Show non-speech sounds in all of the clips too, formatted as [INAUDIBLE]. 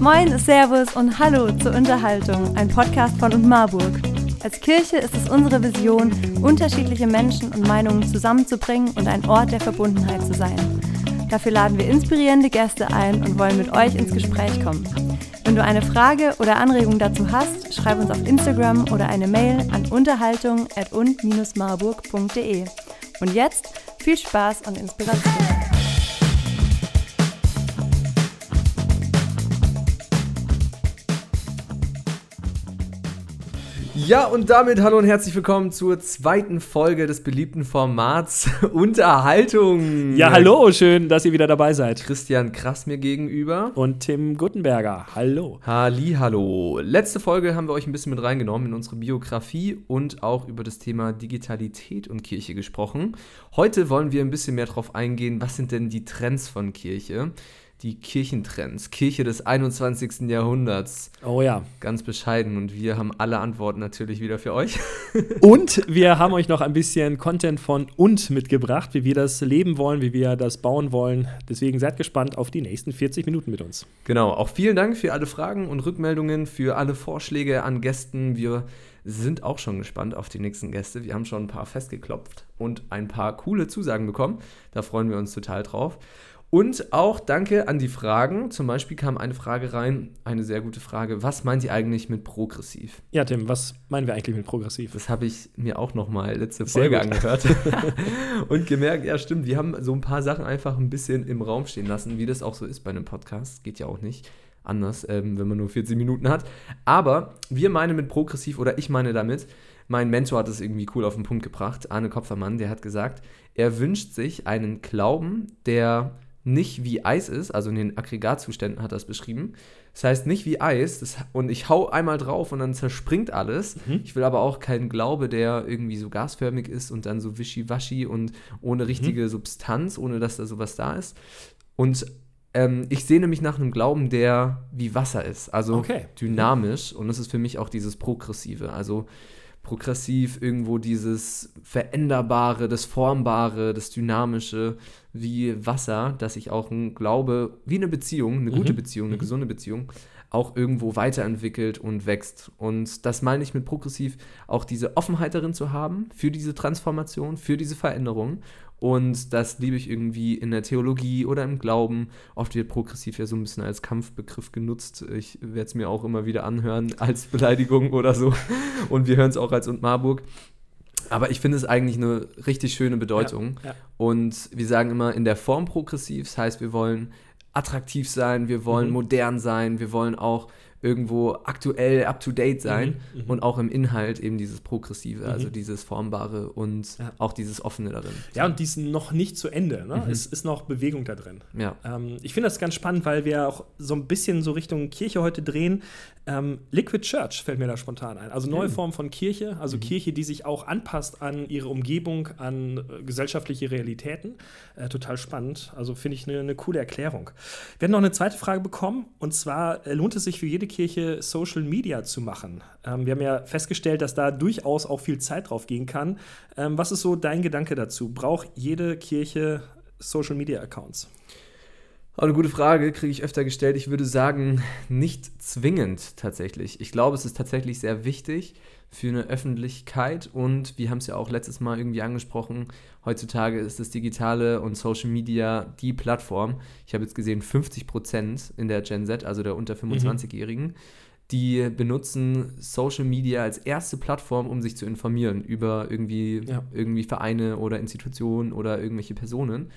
Moin, Servus und Hallo zur Unterhaltung, ein Podcast von und Marburg. Als Kirche ist es unsere Vision, unterschiedliche Menschen und Meinungen zusammenzubringen und ein Ort der Verbundenheit zu sein. Dafür laden wir inspirierende Gäste ein und wollen mit euch ins Gespräch kommen. Wenn du eine Frage oder Anregung dazu hast, schreib uns auf Instagram oder eine Mail an unterhaltung@und-marburg.de. Und jetzt viel Spaß und Inspiration. Ja, und damit hallo und herzlich willkommen zur zweiten Folge des beliebten Formats [LAUGHS] Unterhaltung. Ja, hallo, schön, dass ihr wieder dabei seid. Christian Krass mir gegenüber. Und Tim Guttenberger, hallo. Halli, hallo. Letzte Folge haben wir euch ein bisschen mit reingenommen in unsere Biografie und auch über das Thema Digitalität und Kirche gesprochen. Heute wollen wir ein bisschen mehr darauf eingehen, was sind denn die Trends von Kirche? Die Kirchentrends, Kirche des 21. Jahrhunderts. Oh ja. Ganz bescheiden und wir haben alle Antworten natürlich wieder für euch. [LAUGHS] und wir haben euch noch ein bisschen Content von und mitgebracht, wie wir das leben wollen, wie wir das bauen wollen. Deswegen seid gespannt auf die nächsten 40 Minuten mit uns. Genau, auch vielen Dank für alle Fragen und Rückmeldungen, für alle Vorschläge an Gästen. Wir sind auch schon gespannt auf die nächsten Gäste. Wir haben schon ein paar festgeklopft und ein paar coole Zusagen bekommen. Da freuen wir uns total drauf. Und auch danke an die Fragen. Zum Beispiel kam eine Frage rein, eine sehr gute Frage. Was meint ihr eigentlich mit progressiv? Ja, Tim, was meinen wir eigentlich mit progressiv? Das habe ich mir auch noch mal letzte Folge angehört [LAUGHS] [LAUGHS] und gemerkt, ja stimmt, wir haben so ein paar Sachen einfach ein bisschen im Raum stehen lassen, wie das auch so ist bei einem Podcast. Geht ja auch nicht anders, ähm, wenn man nur 40 Minuten hat. Aber wir meinen mit progressiv oder ich meine damit, mein Mentor hat es irgendwie cool auf den Punkt gebracht, Arne Kopfermann, der hat gesagt, er wünscht sich einen Glauben, der nicht wie Eis ist, also in den Aggregatzuständen hat er es beschrieben. Das heißt nicht wie Eis das, und ich hau einmal drauf und dann zerspringt alles. Mhm. Ich will aber auch keinen Glaube, der irgendwie so gasförmig ist und dann so wischiwaschi und ohne richtige mhm. Substanz, ohne dass da sowas da ist. Und ähm, ich sehne mich nach einem Glauben, der wie Wasser ist, also okay. dynamisch. Und das ist für mich auch dieses Progressive. Also progressiv irgendwo dieses Veränderbare, das Formbare, das Dynamische wie Wasser, dass ich auch ein Glaube, wie eine Beziehung, eine gute mhm. Beziehung, eine mhm. gesunde Beziehung, auch irgendwo weiterentwickelt und wächst. Und das meine ich mit progressiv, auch diese Offenheit darin zu haben für diese Transformation, für diese Veränderung und das liebe ich irgendwie in der Theologie oder im Glauben. Oft wird progressiv ja so ein bisschen als Kampfbegriff genutzt. Ich werde es mir auch immer wieder anhören als Beleidigung oder so. Und wir hören es auch als und Marburg. Aber ich finde es eigentlich eine richtig schöne Bedeutung. Ja, ja. Und wir sagen immer in der Form progressiv. Das heißt, wir wollen attraktiv sein, wir wollen mhm. modern sein, wir wollen auch irgendwo aktuell, up-to-date sein mhm, mhm, und auch im Inhalt eben dieses Progressive, mhm. also dieses Formbare und ja. auch dieses Offene darin. Ja, und dies noch nicht zu Ende. Ne? Mhm. Es ist noch Bewegung da drin. Ja. Ähm, ich finde das ganz spannend, weil wir auch so ein bisschen so Richtung Kirche heute drehen. Ähm, Liquid Church fällt mir da spontan ein. Also neue mhm. Form von Kirche, also mhm. Kirche, die sich auch anpasst an ihre Umgebung, an äh, gesellschaftliche Realitäten. Äh, total spannend. Also finde ich eine ne coole Erklärung. Wir haben noch eine zweite Frage bekommen und zwar äh, lohnt es sich für jede Kirche Social Media zu machen? Ähm, wir haben ja festgestellt, dass da durchaus auch viel Zeit drauf gehen kann. Ähm, was ist so dein Gedanke dazu? Braucht jede Kirche Social Media Accounts? eine gute Frage, kriege ich öfter gestellt. Ich würde sagen, nicht zwingend tatsächlich. Ich glaube, es ist tatsächlich sehr wichtig für eine Öffentlichkeit und wir haben es ja auch letztes Mal irgendwie angesprochen. Heutzutage ist das Digitale und Social Media die Plattform. Ich habe jetzt gesehen, 50 Prozent in der Gen Z, also der unter 25-Jährigen, mhm. die benutzen Social Media als erste Plattform, um sich zu informieren über irgendwie, ja. irgendwie Vereine oder Institutionen oder irgendwelche Personen.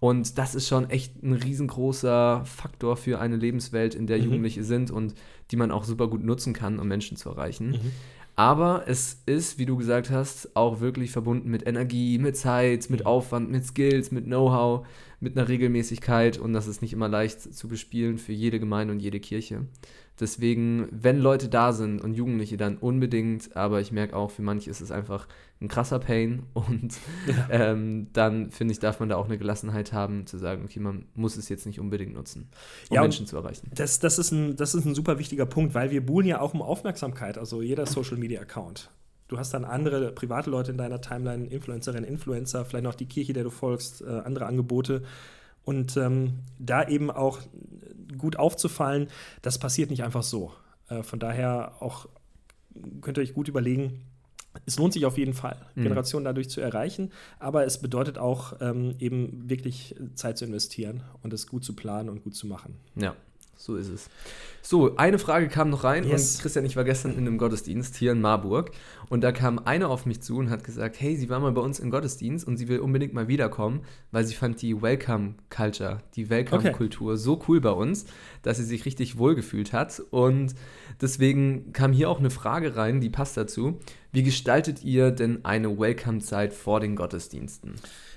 Und das ist schon echt ein riesengroßer Faktor für eine Lebenswelt, in der mhm. Jugendliche sind und die man auch super gut nutzen kann, um Menschen zu erreichen. Mhm. Aber es ist, wie du gesagt hast, auch wirklich verbunden mit Energie, mit Zeit, mit mhm. Aufwand, mit Skills, mit Know-how, mit einer Regelmäßigkeit und das ist nicht immer leicht zu bespielen für jede Gemeinde und jede Kirche. Deswegen, wenn Leute da sind und Jugendliche, dann unbedingt, aber ich merke auch, für manche ist es einfach ein krasser Pain [LAUGHS] und ja. ähm, dann finde ich, darf man da auch eine Gelassenheit haben, zu sagen, okay, man muss es jetzt nicht unbedingt nutzen, um ja, Menschen zu erreichen. Das, das, ist ein, das ist ein super wichtiger Punkt, weil wir buhlen ja auch um Aufmerksamkeit, also jeder Social Media Account. Du hast dann andere private Leute in deiner Timeline, Influencerinnen, Influencer, vielleicht noch die Kirche, der du folgst, äh, andere Angebote. Und ähm, da eben auch gut aufzufallen, das passiert nicht einfach so. Äh, von daher auch könnt ihr euch gut überlegen, es lohnt sich auf jeden Fall, mhm. Generationen dadurch zu erreichen, aber es bedeutet auch ähm, eben wirklich Zeit zu investieren und es gut zu planen und gut zu machen. Ja, so ist es. So, eine Frage kam noch rein yes. und Christian, ich war gestern in einem Gottesdienst hier in Marburg und da kam eine auf mich zu und hat gesagt, hey, sie war mal bei uns im Gottesdienst und sie will unbedingt mal wiederkommen, weil sie fand die Welcome Culture, die Welcome Kultur okay. so cool bei uns, dass sie sich richtig wohlgefühlt hat und deswegen kam hier auch eine Frage rein, die passt dazu. Wie gestaltet ihr denn eine Welcome-Zeit vor den Gottesdiensten?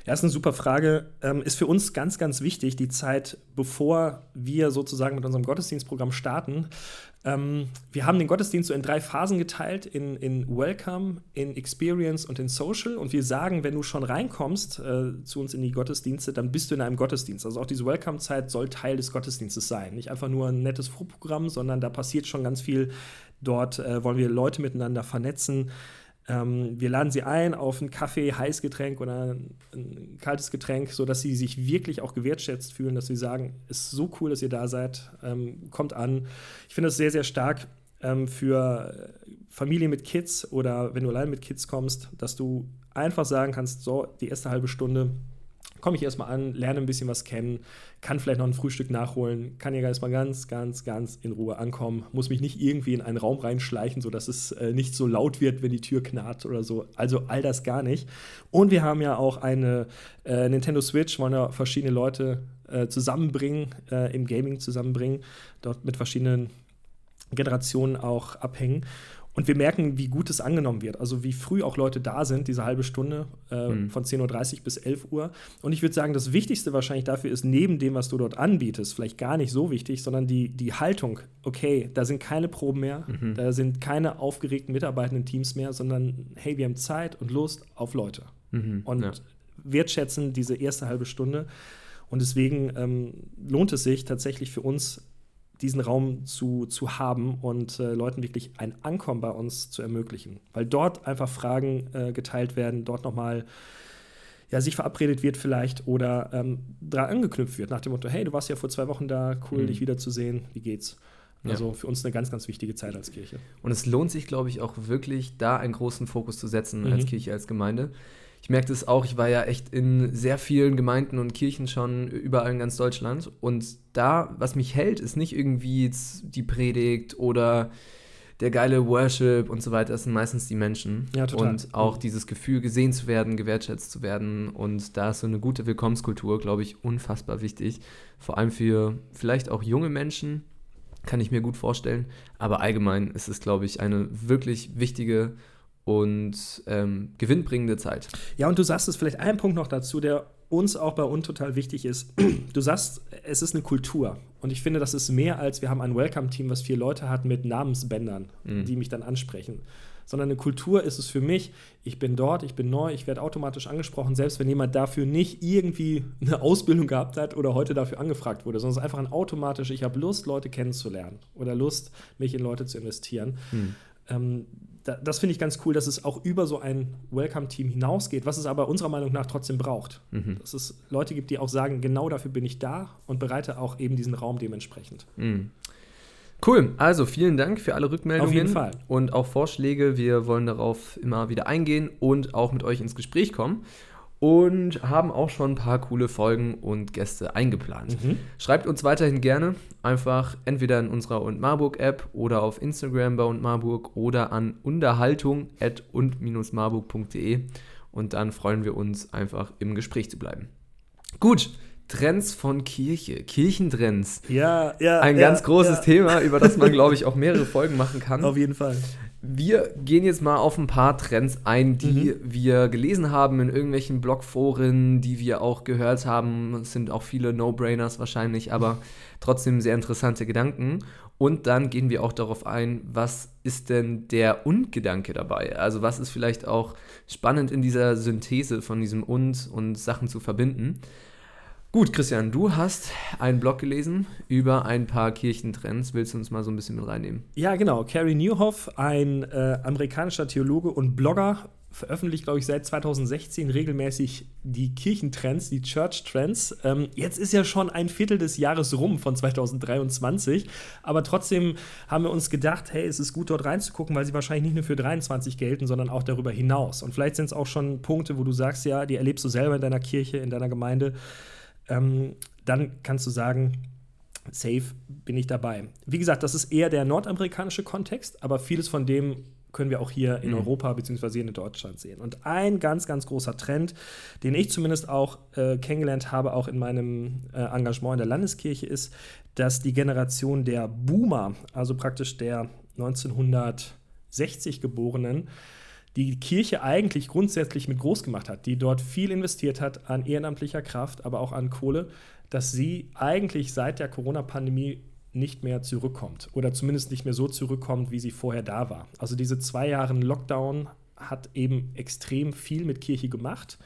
Ja, ist eine super Frage. Ähm, ist für uns ganz, ganz wichtig, die Zeit, bevor wir sozusagen mit unserem Gottesdienstprogramm starten. Ähm, wir haben den Gottesdienst so in drei Phasen geteilt: in, in Welcome, in Experience und in Social. Und wir sagen, wenn du schon reinkommst äh, zu uns in die Gottesdienste, dann bist du in einem Gottesdienst. Also auch diese Welcome-Zeit soll Teil des Gottesdienstes sein. Nicht einfach nur ein nettes Vorprogramm, sondern da passiert schon ganz viel. Dort äh, wollen wir Leute miteinander vernetzen. Ähm, wir laden sie ein auf einen Kaffee, Heißgetränk oder ein, kaltes Getränk, sodass sie sich wirklich auch gewertschätzt fühlen, dass sie sagen, es ist so cool, dass ihr da seid, ähm, kommt an. Ich finde das sehr, sehr stark ähm, für Familie mit Kids oder wenn du allein mit Kids kommst, dass du einfach sagen kannst, so, die erste halbe Stunde komme ich erstmal an, lerne ein bisschen was kennen, kann vielleicht noch ein Frühstück nachholen, kann hier erstmal ganz, ganz, ganz in Ruhe ankommen, muss mich nicht irgendwie in einen Raum reinschleichen, sodass es äh, nicht so laut wird, wenn die Tür knarrt oder so. Also all das gar nicht. Und wir haben ja auch eine äh, Nintendo Switch, wollen ja verschiedene Leute äh, zusammenbringen, äh, im Gaming zusammenbringen, dort mit verschiedenen Generationen auch abhängen. Und wir merken, wie gut es angenommen wird. Also wie früh auch Leute da sind, diese halbe Stunde äh, mhm. von 10.30 Uhr bis 11 Uhr. Und ich würde sagen, das Wichtigste wahrscheinlich dafür ist, neben dem, was du dort anbietest, vielleicht gar nicht so wichtig, sondern die, die Haltung. Okay, da sind keine Proben mehr, mhm. da sind keine aufgeregten mitarbeitenden Teams mehr, sondern hey, wir haben Zeit und Lust auf Leute. Mhm. Und ja. wertschätzen diese erste halbe Stunde. Und deswegen ähm, lohnt es sich tatsächlich für uns, diesen Raum zu, zu haben und äh, Leuten wirklich ein Ankommen bei uns zu ermöglichen. Weil dort einfach Fragen äh, geteilt werden, dort nochmal ja, sich verabredet wird vielleicht oder ähm, daran angeknüpft wird, nach dem Motto, hey, du warst ja vor zwei Wochen da, cool, mhm. dich wiederzusehen, wie geht's? Also ja. für uns eine ganz, ganz wichtige Zeit als Kirche. Und es lohnt sich, glaube ich, auch wirklich, da einen großen Fokus zu setzen mhm. als Kirche, als Gemeinde ich merke das auch, ich war ja echt in sehr vielen Gemeinden und Kirchen schon überall in ganz Deutschland. Und da, was mich hält, ist nicht irgendwie die Predigt oder der geile Worship und so weiter, das sind meistens die Menschen. Ja, total. Und auch dieses Gefühl, gesehen zu werden, gewertschätzt zu werden. Und da ist so eine gute Willkommenskultur, glaube ich, unfassbar wichtig. Vor allem für vielleicht auch junge Menschen, kann ich mir gut vorstellen. Aber allgemein ist es, glaube ich, eine wirklich wichtige und ähm, gewinnbringende Zeit. Ja, und du sagst es vielleicht einen Punkt noch dazu, der uns auch bei uns total wichtig ist. [CLEARS THROAT] Du sagst, es ist eine Kultur. Und ich finde, das ist mehr als wir haben ein Welcome-Team, was vier Leute hat mit Namensbändern, mhm. die mich dann ansprechen. Sondern eine Kultur ist es für mich, ich bin dort, ich bin neu, ich werde automatisch angesprochen, selbst wenn jemand dafür nicht irgendwie eine Ausbildung gehabt hat oder heute dafür angefragt wurde, sondern es ist einfach ein automatisch, ich habe Lust, Leute kennenzulernen oder Lust, mich in Leute zu investieren. Mhm. Ähm, das finde ich ganz cool, dass es auch über so ein Welcome-Team hinausgeht, was es aber unserer Meinung nach trotzdem braucht. Mhm. Dass es Leute gibt, die auch sagen, genau dafür bin ich da und bereite auch eben diesen Raum dementsprechend. Mhm. Cool, also vielen Dank für alle Rückmeldungen. Auf jeden Fall. Und auch Vorschläge. Wir wollen darauf immer wieder eingehen und auch mit euch ins Gespräch kommen und haben auch schon ein paar coole Folgen und Gäste eingeplant. Mhm. Schreibt uns weiterhin gerne einfach entweder in unserer und Marburg App oder auf Instagram bei und Marburg oder an unterhaltung at und-marburg.de und dann freuen wir uns einfach im Gespräch zu bleiben. Gut, Trends von Kirche, Kirchentrends. Ja, ja. Ein ja, ganz großes ja. Thema, über das man, [LAUGHS] glaube ich, auch mehrere Folgen machen kann. Auf jeden Fall. Wir gehen jetzt mal auf ein paar Trends ein, die mhm. wir gelesen haben in irgendwelchen Blogforen, die wir auch gehört haben. Es sind auch viele No-Brainers wahrscheinlich, aber [LAUGHS] trotzdem sehr interessante Gedanken. Und dann gehen wir auch darauf ein, was ist denn der Und-Gedanke dabei? Also was ist vielleicht auch spannend in dieser Synthese von diesem Und und Sachen zu verbinden. Gut, Christian, du hast einen Blog gelesen über ein paar Kirchentrends. Willst du uns mal so ein bisschen mit reinnehmen? Ja, genau. Carrie Newhoff, ein äh, amerikanischer Theologe und Blogger, veröffentlicht, glaube ich, seit 2016 regelmäßig die Kirchentrends, die Church Trends. Ähm, jetzt ist ja schon ein Viertel des Jahres rum von 2023, aber trotzdem haben wir uns gedacht, hey, es ist gut dort reinzugucken, weil sie wahrscheinlich nicht nur für 23 gelten, sondern auch darüber hinaus. Und vielleicht sind es auch schon Punkte, wo du sagst, ja, die erlebst du selber in deiner Kirche, in deiner Gemeinde. Ähm, dann kannst du sagen, safe bin ich dabei. Wie gesagt, das ist eher der nordamerikanische Kontext, aber vieles von dem können wir auch hier in mhm. Europa bzw. in Deutschland sehen. Und ein ganz, ganz großer Trend, den ich zumindest auch äh, kennengelernt habe, auch in meinem äh, Engagement in der Landeskirche, ist, dass die Generation der Boomer, also praktisch der 1960 Geborenen, die Kirche eigentlich grundsätzlich mit groß gemacht hat, die dort viel investiert hat an ehrenamtlicher Kraft, aber auch an Kohle, dass sie eigentlich seit der Corona-Pandemie nicht mehr zurückkommt oder zumindest nicht mehr so zurückkommt, wie sie vorher da war. Also diese zwei Jahre Lockdown hat eben extrem viel mit Kirche gemacht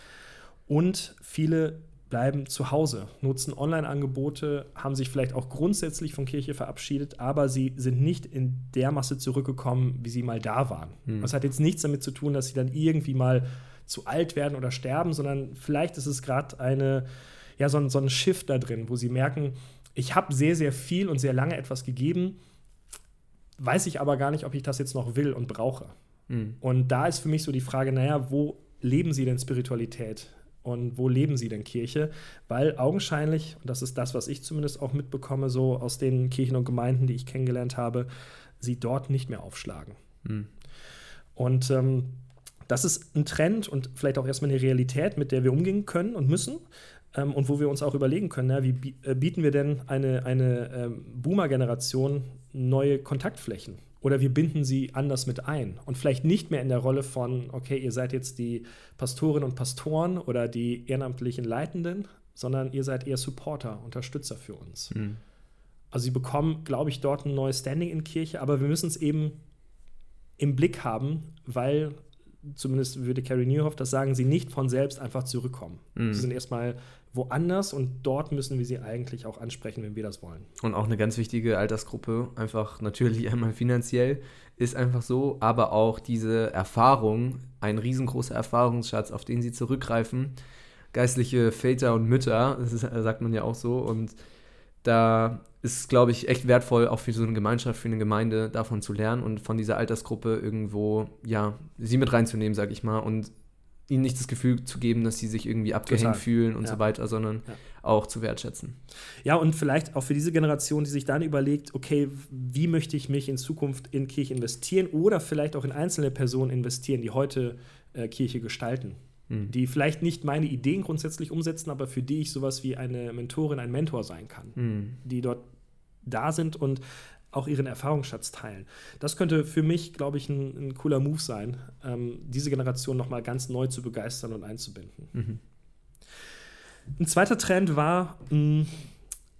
und viele bleiben zu Hause, nutzen Online-Angebote, haben sich vielleicht auch grundsätzlich von Kirche verabschiedet, aber sie sind nicht in der Masse zurückgekommen, wie sie mal da waren. Hm. Das hat jetzt nichts damit zu tun, dass sie dann irgendwie mal zu alt werden oder sterben, sondern vielleicht ist es gerade eine, ja, so ein, so ein Shift da drin, wo sie merken, ich habe sehr, sehr viel und sehr lange etwas gegeben, weiß ich aber gar nicht, ob ich das jetzt noch will und brauche. Mhm. Und da ist für mich so die Frage, naja, wo leben Sie denn Spiritualität? Und wo leben Sie denn Kirche? Weil augenscheinlich, und das ist das, was ich zumindest auch mitbekomme, so aus den Kirchen und Gemeinden, die ich kennengelernt habe, sie dort nicht mehr aufschlagen. Mhm. Und ähm, das ist ein Trend und vielleicht auch erstmal eine Realität, mit der wir umgehen können und müssen ähm, und wo wir uns auch überlegen können, na, wie äh, bieten wir denn eine, eine ähm, Boomer-Generation neue Kontaktflächen? Oder wir binden sie anders mit ein und vielleicht nicht mehr in der Rolle von, okay, ihr seid jetzt die Pastorinnen und Pastoren oder die ehrenamtlichen Leitenden, sondern ihr seid eher Supporter, Unterstützer für uns. Mhm. Also sie bekommen, glaube ich, dort ein neues Standing in Kirche, aber wir müssen es eben im Blick haben, weil zumindest würde Carrie Newhoff das sagen, sie nicht von selbst einfach zurückkommen. Mhm. Sie sind erstmal woanders und dort müssen wir sie eigentlich auch ansprechen, wenn wir das wollen. Und auch eine ganz wichtige Altersgruppe, einfach natürlich [LAUGHS] einmal finanziell, ist einfach so, aber auch diese Erfahrung, ein riesengroßer Erfahrungsschatz, auf den sie zurückgreifen. Geistliche Väter und Mütter, das ist, sagt man ja auch so. Und da ist, glaube ich, echt wertvoll, auch für so eine Gemeinschaft, für eine Gemeinde, davon zu lernen und von dieser Altersgruppe irgendwo, ja, sie mit reinzunehmen, sag ich mal, und ihnen nicht das Gefühl zu geben, dass sie sich irgendwie abgehängt Total. fühlen und ja. so weiter, sondern ja. auch zu wertschätzen. Ja, und vielleicht auch für diese Generation, die sich dann überlegt, okay, wie möchte ich mich in Zukunft in Kirche investieren oder vielleicht auch in einzelne Personen investieren, die heute äh, Kirche gestalten. Mhm. Die vielleicht nicht meine Ideen grundsätzlich umsetzen, aber für die ich sowas wie eine Mentorin, ein Mentor sein kann, mhm. die dort da sind und auch ihren Erfahrungsschatz teilen. Das könnte für mich, glaube ich, ein, ein cooler Move sein, ähm, diese Generation nochmal ganz neu zu begeistern und einzubinden. Mhm. Ein zweiter Trend war, mh,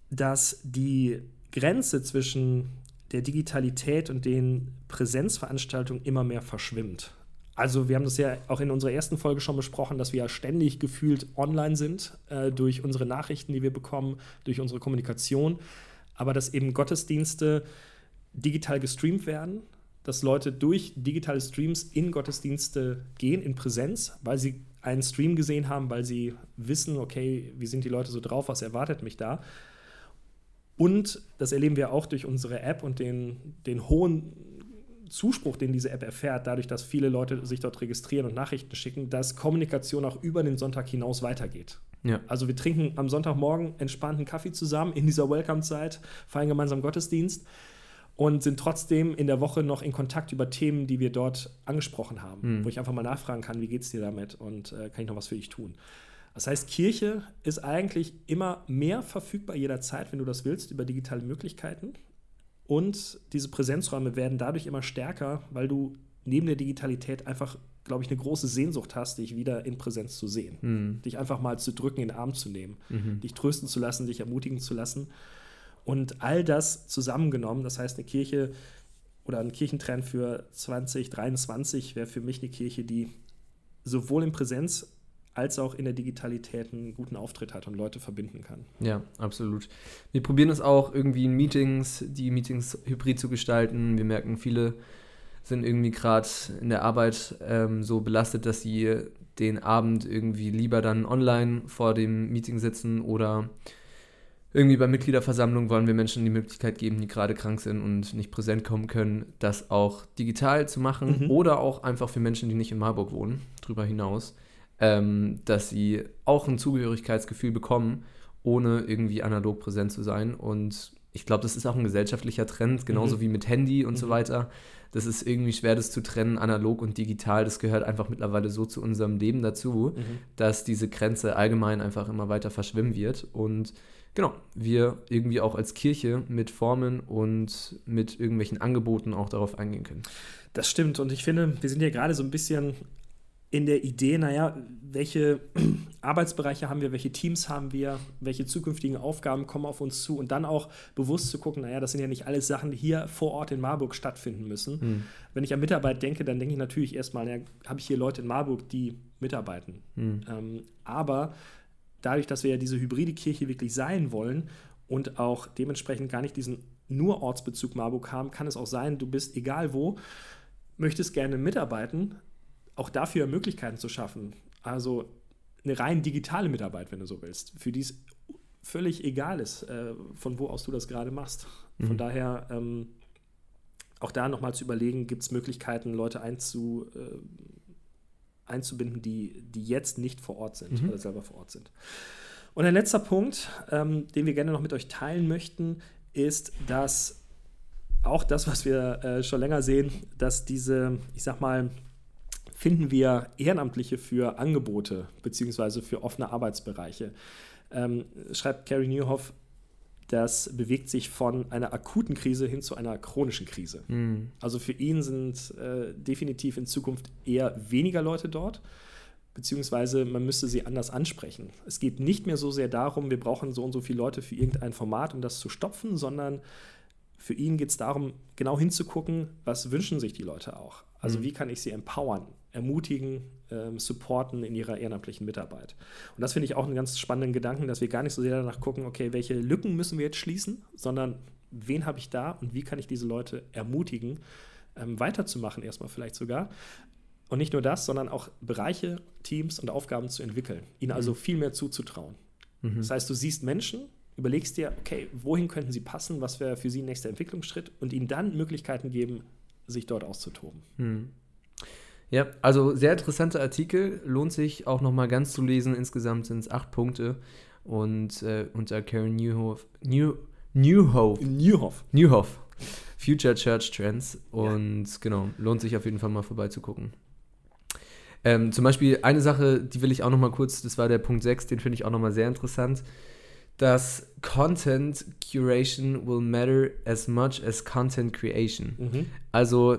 dass die Grenze zwischen der Digitalität und den Präsenzveranstaltungen immer mehr verschwimmt. Also wir haben das ja auch in unserer ersten Folge schon besprochen, dass wir ja ständig gefühlt online sind äh, durch unsere Nachrichten, die wir bekommen, durch unsere Kommunikation aber dass eben Gottesdienste digital gestreamt werden, dass Leute durch digitale Streams in Gottesdienste gehen, in Präsenz, weil sie einen Stream gesehen haben, weil sie wissen, okay, wie sind die Leute so drauf, was erwartet mich da. Und das erleben wir auch durch unsere App und den, den hohen Zuspruch, den diese App erfährt, dadurch, dass viele Leute sich dort registrieren und Nachrichten schicken, dass Kommunikation auch über den Sonntag hinaus weitergeht. Ja. Also wir trinken am Sonntagmorgen entspannten Kaffee zusammen in dieser Welcome-Zeit, feiern gemeinsam Gottesdienst und sind trotzdem in der Woche noch in Kontakt über Themen, die wir dort angesprochen haben, mhm. wo ich einfach mal nachfragen kann, wie geht es dir damit und äh, kann ich noch was für dich tun. Das heißt, Kirche ist eigentlich immer mehr verfügbar jederzeit, wenn du das willst, über digitale Möglichkeiten. Und diese Präsenzräume werden dadurch immer stärker, weil du neben der Digitalität einfach glaube ich, eine große Sehnsucht hast, dich wieder in Präsenz zu sehen. Mhm. Dich einfach mal zu drücken, in den Arm zu nehmen, mhm. dich trösten zu lassen, dich ermutigen zu lassen. Und all das zusammengenommen, das heißt, eine Kirche oder ein Kirchentrend für 2023 wäre für mich eine Kirche, die sowohl in Präsenz als auch in der Digitalität einen guten Auftritt hat und Leute verbinden kann. Ja, absolut. Wir probieren es auch irgendwie in Meetings, die Meetings hybrid zu gestalten. Wir merken, viele sind irgendwie gerade in der Arbeit ähm, so belastet, dass sie den Abend irgendwie lieber dann online vor dem Meeting sitzen oder irgendwie bei Mitgliederversammlungen wollen wir Menschen die Möglichkeit geben, die gerade krank sind und nicht präsent kommen können, das auch digital zu machen mhm. oder auch einfach für Menschen, die nicht in Marburg wohnen, darüber hinaus, ähm, dass sie auch ein Zugehörigkeitsgefühl bekommen, ohne irgendwie analog präsent zu sein. Und ich glaube, das ist auch ein gesellschaftlicher Trend, genauso mhm. wie mit Handy und mhm. so weiter. Das ist irgendwie schwer, das zu trennen, analog und digital. Das gehört einfach mittlerweile so zu unserem Leben dazu, mhm. dass diese Grenze allgemein einfach immer weiter verschwimmen wird. Und genau, wir irgendwie auch als Kirche mit Formen und mit irgendwelchen Angeboten auch darauf eingehen können. Das stimmt und ich finde, wir sind ja gerade so ein bisschen in der Idee, naja, welche [CLEARS THROAT] Arbeitsbereiche haben wir, welche Teams haben wir, welche zukünftigen Aufgaben kommen auf uns zu und dann auch bewusst zu gucken, naja, das sind ja nicht alles Sachen, die hier vor Ort in Marburg stattfinden müssen. Mhm. Wenn ich an Mitarbeit denke, dann denke ich natürlich erstmal, naja, habe ich hier Leute in Marburg, die mitarbeiten. Mhm. Ähm, aber dadurch, dass wir ja diese hybride Kirche wirklich sein wollen und auch dementsprechend gar nicht diesen nur Ortsbezug Marburg haben, kann es auch sein, du bist egal wo, möchtest gerne mitarbeiten, auch dafür Möglichkeiten zu schaffen. Also eine rein digitale Mitarbeit, wenn du so willst, für die es völlig egal ist, äh, von wo aus du das gerade machst. Mhm. Von daher ähm, auch da nochmal zu überlegen, gibt es Möglichkeiten, Leute einzu, äh, einzubinden, die, die jetzt nicht vor Ort sind mhm. oder selber vor Ort sind. Und ein letzter Punkt, ähm, den wir gerne noch mit euch teilen möchten, ist, dass auch das, was wir äh, schon länger sehen, dass diese, ich sag mal, finden wir Ehrenamtliche für Angebote beziehungsweise für offene Arbeitsbereiche. Ähm, schreibt Carrie Newhoff, das bewegt sich von einer akuten Krise hin zu einer chronischen Krise. Mhm. Also für ihn sind äh, definitiv in Zukunft eher weniger Leute dort, beziehungsweise man müsste sie anders ansprechen. Es geht nicht mehr so sehr darum, wir brauchen so und so viele Leute für irgendein Format, um das zu stopfen, sondern für ihn geht es darum, genau hinzugucken, was wünschen sich die Leute auch. Also mhm. wie kann ich sie empowern, ermutigen, ähm, supporten in ihrer ehrenamtlichen Mitarbeit. Und das finde ich auch einen ganz spannenden Gedanken, dass wir gar nicht so sehr danach gucken, okay, welche Lücken müssen wir jetzt schließen, sondern wen habe ich da und wie kann ich diese Leute ermutigen, ähm, weiterzumachen, erstmal vielleicht sogar. Und nicht nur das, sondern auch Bereiche, Teams und Aufgaben zu entwickeln, ihnen also mhm. viel mehr zuzutrauen. Mhm. Das heißt, du siehst Menschen, überlegst dir, okay, wohin könnten sie passen, was wäre für sie ein nächster Entwicklungsschritt und ihnen dann Möglichkeiten geben, sich dort auszutoben. Mhm. Ja, also sehr interessanter Artikel, lohnt sich auch nochmal ganz zu lesen. Insgesamt sind es acht Punkte und äh, unter Karen Newhoff, New, Newhoff, Newhoff, Newhoff, Future Church Trends und ja. genau, lohnt sich auf jeden Fall mal vorbeizugucken. Ähm, zum Beispiel eine Sache, die will ich auch nochmal kurz, das war der Punkt 6, den finde ich auch nochmal sehr interessant, dass Content Curation will matter as much as Content Creation. Mhm. Also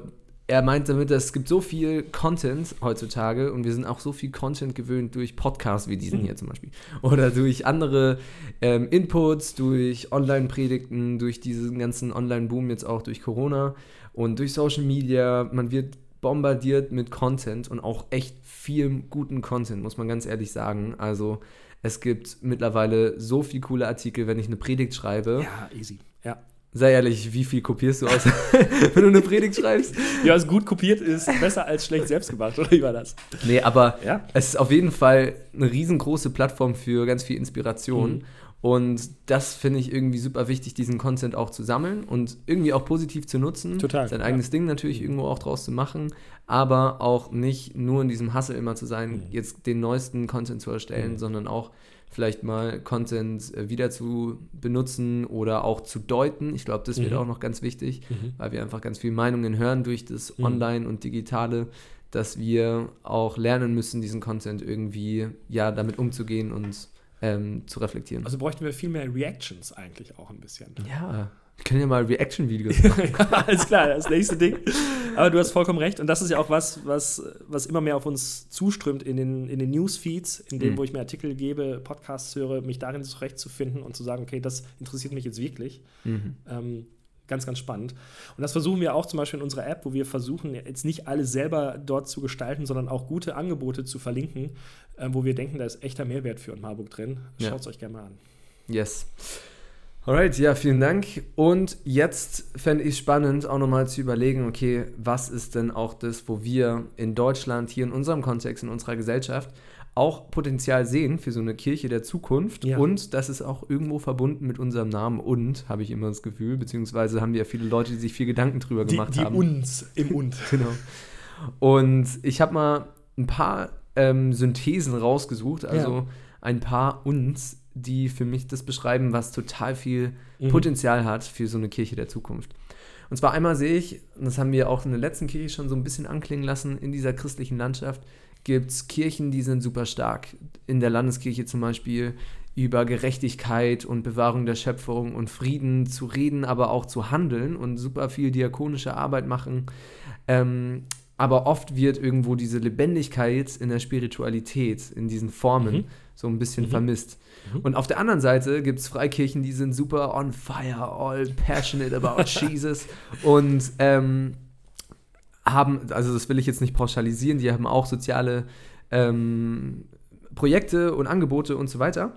er meint damit, dass es gibt so viel Content heutzutage und wir sind auch so viel Content gewöhnt durch Podcasts wie diesen hier zum Beispiel. Oder durch andere ähm, Inputs, durch Online-Predigten, durch diesen ganzen Online-Boom jetzt auch durch Corona und durch Social Media. Man wird bombardiert mit Content und auch echt viel guten Content, muss man ganz ehrlich sagen. Also es gibt mittlerweile so viele coole Artikel, wenn ich eine Predigt schreibe. Ja, easy. Ja Sei ehrlich, wie viel kopierst du aus, [LAUGHS] wenn du eine Predigt schreibst? Ja, also gut kopiert ist besser als schlecht selbst gemacht, oder wie war das? Nee, aber ja. es ist auf jeden Fall eine riesengroße Plattform für ganz viel Inspiration. Mhm. Und das finde ich irgendwie super wichtig, diesen Content auch zu sammeln und irgendwie auch positiv zu nutzen. Total. Sein eigenes Ding natürlich irgendwo auch draus zu machen, aber auch nicht nur in diesem Hustle immer zu sein, mhm. jetzt den neuesten Content zu erstellen, mhm. sondern auch vielleicht mal Content äh, wieder zu benutzen oder auch zu deuten. Ich glaube, das mhm. wird auch noch ganz wichtig, mhm. weil wir einfach ganz viele Meinungen hören durch das mhm. Online und Digitale, dass wir auch lernen müssen, diesen Content irgendwie ja damit umzugehen und ähm, zu reflektieren. Also bräuchten wir viel mehr Reactions eigentlich auch ein bisschen. Ja. Wir können ja mal Reaction-Videos machen. Alles klar, das nächste Ding. Aber du hast vollkommen recht. Und das ist ja auch was, was, was immer mehr auf uns zuströmt in den, in den Newsfeeds, in denen, mhm. wo ich mir Artikel gebe, Podcasts höre, mich darin zurechtzufinden und zu sagen, okay, das interessiert mich jetzt wirklich. Mhm. Ähm, ganz, ganz spannend. Und das versuchen wir auch zum Beispiel in unserer App, wo wir versuchen, jetzt nicht alles selber dort zu gestalten, sondern auch gute Angebote zu verlinken, äh, wo wir denken, da ist echter Mehrwert für Marburg drin. Schaut es ja. euch gerne mal an. Yes. Alright, ja, vielen Dank. Und jetzt fände ich es spannend, auch nochmal zu überlegen, okay, was ist denn auch das, wo wir in Deutschland, hier in unserem Kontext, in unserer Gesellschaft, auch Potenzial sehen für so eine Kirche der Zukunft. Ja. Und das ist auch irgendwo verbunden mit unserem Namen und, habe ich immer das Gefühl, beziehungsweise haben wir ja viele Leute, die sich viel Gedanken drüber die, gemacht die haben. Die uns im Und. [LAUGHS] genau. Und ich habe mal ein paar ähm, Synthesen rausgesucht, also ja. ein paar uns, die für mich das beschreiben, was total viel mhm. Potenzial hat für so eine Kirche der Zukunft. Und zwar einmal sehe ich, und das haben wir auch in der letzten Kirche schon so ein bisschen anklingen lassen, in dieser christlichen Landschaft gibt es Kirchen, die sind super stark. In der Landeskirche zum Beispiel über Gerechtigkeit und Bewahrung der Schöpfung und Frieden zu reden, aber auch zu handeln und super viel diakonische Arbeit machen. Ähm, aber oft wird irgendwo diese Lebendigkeit in der Spiritualität, in diesen Formen, mhm. So ein bisschen mhm. vermisst. Mhm. Und auf der anderen Seite gibt es Freikirchen, die sind super on fire, all passionate about [LAUGHS] Jesus und ähm, haben, also das will ich jetzt nicht pauschalisieren, die haben auch soziale ähm, Projekte und Angebote und so weiter.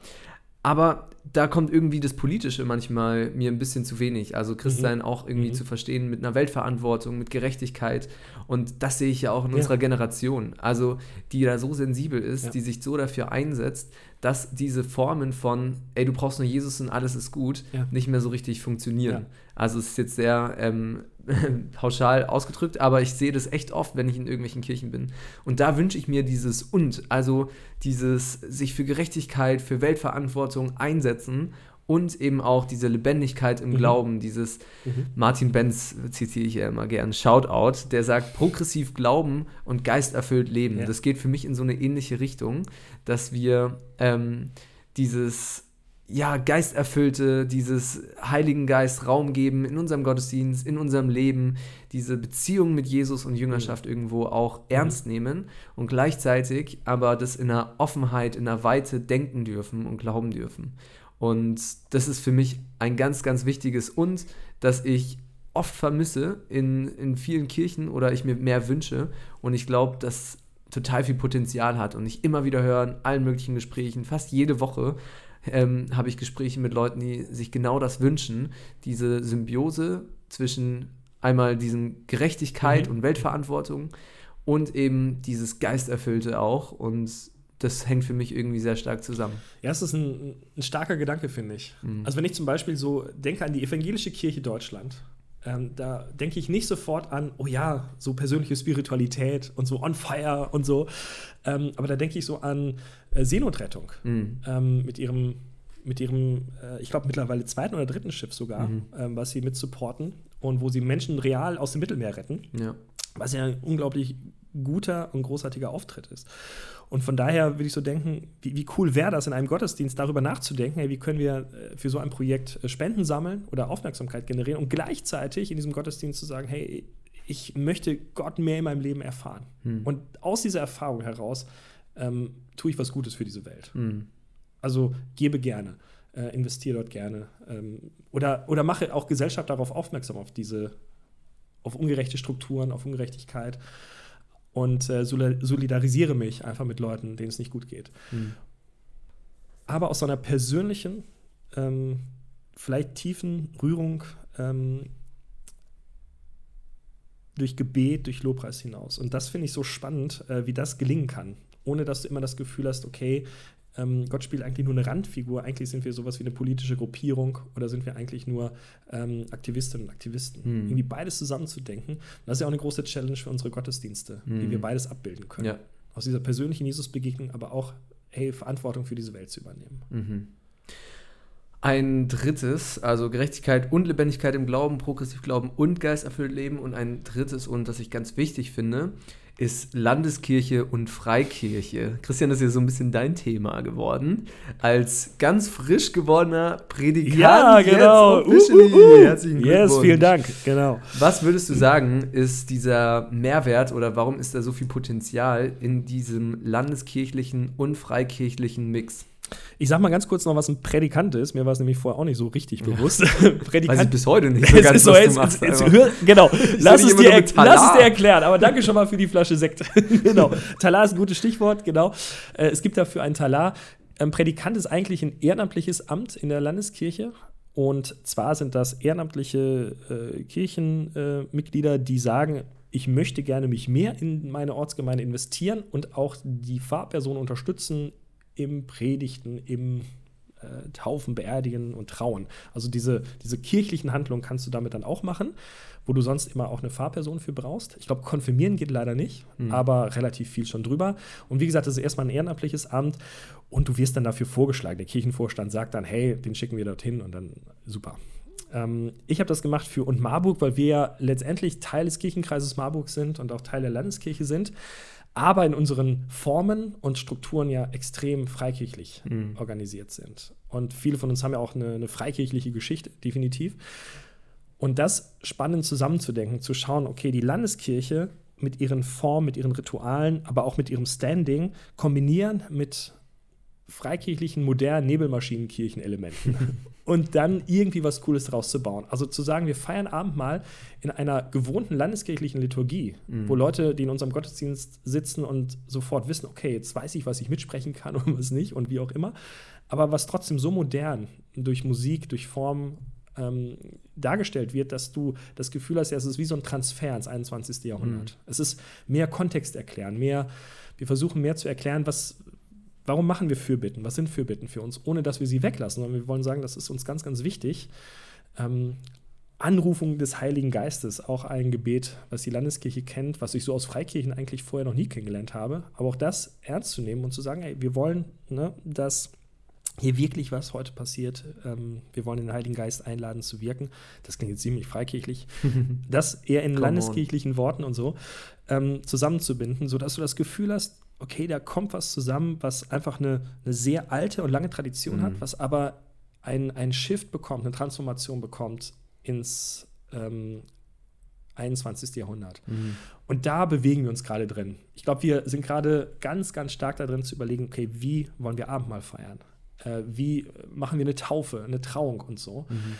Aber da kommt irgendwie das Politische manchmal mir ein bisschen zu wenig. Also Christsein mhm. auch irgendwie mhm. zu verstehen mit einer Weltverantwortung, mit Gerechtigkeit. Und das sehe ich ja auch in ja. unserer Generation. Also die da so sensibel ist, ja. die sich so dafür einsetzt, dass diese Formen von, ey, du brauchst nur Jesus und alles ist gut, ja. nicht mehr so richtig funktionieren. Also es ist jetzt sehr ähm, [LAUGHS] pauschal ausgedrückt, aber ich sehe das echt oft, wenn ich in irgendwelchen Kirchen bin. Und da wünsche ich mir dieses und, also dieses sich für Gerechtigkeit, für Weltverantwortung einsetzen und eben auch diese Lebendigkeit im mhm. Glauben, dieses mhm. Martin Benz zitiere ich ja immer gern, Shoutout, der sagt, progressiv glauben und geisterfüllt leben. Ja. Das geht für mich in so eine ähnliche Richtung, dass wir ähm, dieses ja, geisterfüllte, dieses Heiligen Geist Raum geben in unserem Gottesdienst, in unserem Leben, diese Beziehung mit Jesus und Jüngerschaft mhm. irgendwo auch mhm. ernst nehmen und gleichzeitig aber das in einer Offenheit, in einer Weite denken dürfen und glauben dürfen. Und das ist für mich ein ganz, ganz wichtiges und, dass ich oft vermisse in, in vielen Kirchen oder ich mir mehr wünsche. Und ich glaube, dass total viel Potenzial hat und ich immer wieder höre in allen möglichen Gesprächen, fast jede Woche, ähm, habe ich Gespräche mit Leuten, die sich genau das wünschen, diese Symbiose zwischen einmal diesen Gerechtigkeit mhm. und Weltverantwortung und eben dieses Geisterfüllte auch und das hängt für mich irgendwie sehr stark zusammen. Ja, es ist ein, ein starker Gedanke, finde ich. Mhm. Also wenn ich zum Beispiel so denke an die evangelische Kirche Deutschland, ähm, da denke ich nicht sofort an, oh ja, so persönliche Spiritualität und so on fire und so. Ähm, aber da denke ich so an äh, Seenotrettung mhm. ähm, mit ihrem, mit ihrem äh, ich glaube, mittlerweile zweiten oder dritten Schiff sogar, mhm. ähm, was sie mit supporten und wo sie Menschen real aus dem Mittelmeer retten. Ja. Was ja ein unglaublich guter und großartiger Auftritt ist. Und von daher würde ich so denken, wie, wie cool wäre das in einem Gottesdienst darüber nachzudenken, hey, wie können wir äh, für so ein Projekt äh, Spenden sammeln oder Aufmerksamkeit generieren und gleichzeitig in diesem Gottesdienst zu sagen, hey, ich möchte Gott mehr in meinem Leben erfahren. Hm. Und aus dieser Erfahrung heraus ähm, tue ich was Gutes für diese Welt. Hm. Also gebe gerne, äh, investiere dort gerne ähm, oder, oder mache auch Gesellschaft darauf aufmerksam, auf diese, auf ungerechte Strukturen, auf Ungerechtigkeit und äh, solidarisiere mich einfach mit Leuten, denen es nicht gut geht. Mhm. Aber aus so einer persönlichen, ähm, vielleicht tiefen Rührung ähm, durch Gebet, durch Lobpreis hinaus. Und das finde ich so spannend, äh, wie das gelingen kann, ohne dass du immer das Gefühl hast, okay, ähm, Gott spielt eigentlich nur eine Randfigur, eigentlich sind wir sowas wie eine politische Gruppierung oder sind wir eigentlich nur ähm, Aktivistinnen und Aktivisten. Hm. Irgendwie beides zusammenzudenken. das ist ja auch eine große Challenge für unsere Gottesdienste, hm. wie wir beides abbilden können. Ja. Aus dieser persönlichen Jesusbegegnung, aber auch, hey, Verantwortung für diese Welt zu übernehmen. Mhm. Ein drittes, also Gerechtigkeit und Lebendigkeit im Glauben, progressiv Glauben und geisterfüllt Leben. Und ein drittes, und das ich ganz wichtig finde, ist Landeskirche und Freikirche. Christian, das ist ja so ein bisschen dein Thema geworden. Als ganz frisch gewordener Predikant. Ja, genau. Uh, uh, uh. Herzlichen Glückwunsch. Yes, vielen Dank. Genau. Was würdest du sagen, ist dieser Mehrwert oder warum ist da so viel Potenzial in diesem landeskirchlichen und freikirchlichen Mix? Ich sag mal ganz kurz noch, was ein Prädikant ist. Mir war es nämlich vorher auch nicht so richtig bewusst. [LAUGHS] Ja. Prädikant. Weiß ich bis heute nicht so [LAUGHS] ganz, so, was machst. Jetzt, hör, genau. [LAUGHS] Lass es, dir, lass es dir erklären. Aber danke schon mal für die Flasche Sekt. genau. Talar ist ein gutes Stichwort, genau. Äh, es gibt dafür einen Talar. Ein Prädikant ist eigentlich ein ehrenamtliches Amt in der Landeskirche. Und zwar sind das ehrenamtliche äh, Kirchenmitglieder, äh, die sagen, ich möchte gerne mich mehr in meine Ortsgemeinde investieren und auch die Pfarrperson unterstützen im Predigten, im äh, Taufen, Beerdigen und Trauen. Also diese, diese kirchlichen Handlungen kannst du damit dann auch machen, wo du sonst immer auch eine Fahrperson für brauchst. Ich glaube, konfirmieren geht leider nicht, mhm. aber relativ viel schon drüber. Und wie gesagt, das ist erstmal ein ehrenamtliches Amt und du wirst dann dafür vorgeschlagen. Der Kirchenvorstand sagt dann, hey, den schicken wir dorthin und dann super. Ähm, ich habe das gemacht für und Marburg, weil wir ja letztendlich Teil des Kirchenkreises Marburg sind und auch Teil der Landeskirche sind aber in unseren Formen und Strukturen ja extrem freikirchlich mhm. organisiert sind. Und viele von uns haben ja auch eine, eine, freikirchliche Geschichte, definitiv. Und das spannend zusammenzudenken, zu schauen, okay, die Landeskirche mit ihren Formen, mit ihren Ritualen, aber auch mit ihrem Standing kombinieren mit freikirchlichen, modernen Nebelmaschinenkirchenelementen [LAUGHS] und dann irgendwie was Cooles draus zu bauen. Also zu sagen, wir feiern Abendmahl in einer gewohnten landeskirchlichen Liturgie, mhm. wo Leute, die in unserem Gottesdienst sitzen und sofort wissen, okay, jetzt weiß ich, was ich mitsprechen kann und was nicht und wie auch immer, aber was trotzdem so modern durch Musik, durch Form ähm, dargestellt wird, dass du das Gefühl hast, ja, es ist wie so ein Transfer ins 21. Jahrhundert. Mhm. Es ist mehr Kontext erklären, mehr, wir versuchen mehr zu erklären, was, Warum machen wir Fürbitten? Was sind Fürbitten für uns? Ohne dass wir sie weglassen, sondern wir wollen sagen, das ist uns ganz, ganz wichtig. Ähm, Anrufung des Heiligen Geistes, auch ein Gebet, was die Landeskirche kennt, was ich so aus Freikirchen eigentlich vorher noch nie kennengelernt habe. Aber auch das ernst zu nehmen und zu sagen, ey, wir wollen, ne, dass hier wirklich was heute passiert. Ähm, wir wollen den Heiligen Geist einladen zu wirken. Das klingt jetzt ziemlich freikirchlich. [LAUGHS] das eher in landeskirchlichen on. Worten und so ähm, zusammenzubinden, sodass du das Gefühl hast, okay, da kommt was zusammen, was einfach eine, eine sehr alte und lange Tradition mhm. hat, was aber ein Shift bekommt, eine Transformation bekommt ins ähm, 21. Jahrhundert. Mhm. Und da bewegen wir uns gerade drin. Ich glaube, wir sind gerade ganz, ganz stark darin zu überlegen, okay, wie wollen wir Abendmahl feiern? Äh, wie machen wir eine Taufe, eine Trauung und so? Mhm.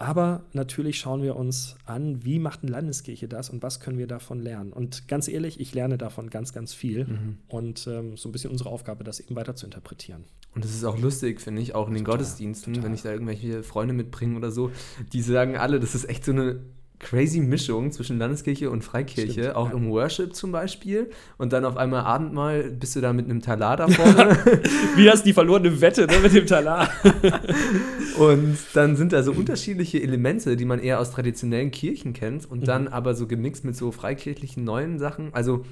Aber natürlich schauen wir uns an, wie macht eine Landeskirche das und was können wir davon lernen. Und ganz ehrlich, ich lerne davon ganz, ganz viel. Mhm. Und ähm, so ein bisschen unsere Aufgabe, das eben weiter zu interpretieren. Und das ist auch lustig, finde ich, auch in den total, Gottesdiensten, total. wenn ich da irgendwelche Freunde mitbringe oder so, die sagen alle, das ist echt so eine crazy Mischung zwischen Landeskirche und Freikirche, Stimmt, auch ja. im Worship zum Beispiel. Und dann auf einmal Abendmahl bist du da mit einem Talar da [LAUGHS] vorne. Wie das die verlorene Wette ne, mit dem Talar. [LAUGHS] und dann sind da so unterschiedliche Elemente, die man eher aus traditionellen Kirchen kennt und dann mhm. aber so gemixt mit so freikirchlichen neuen Sachen. Also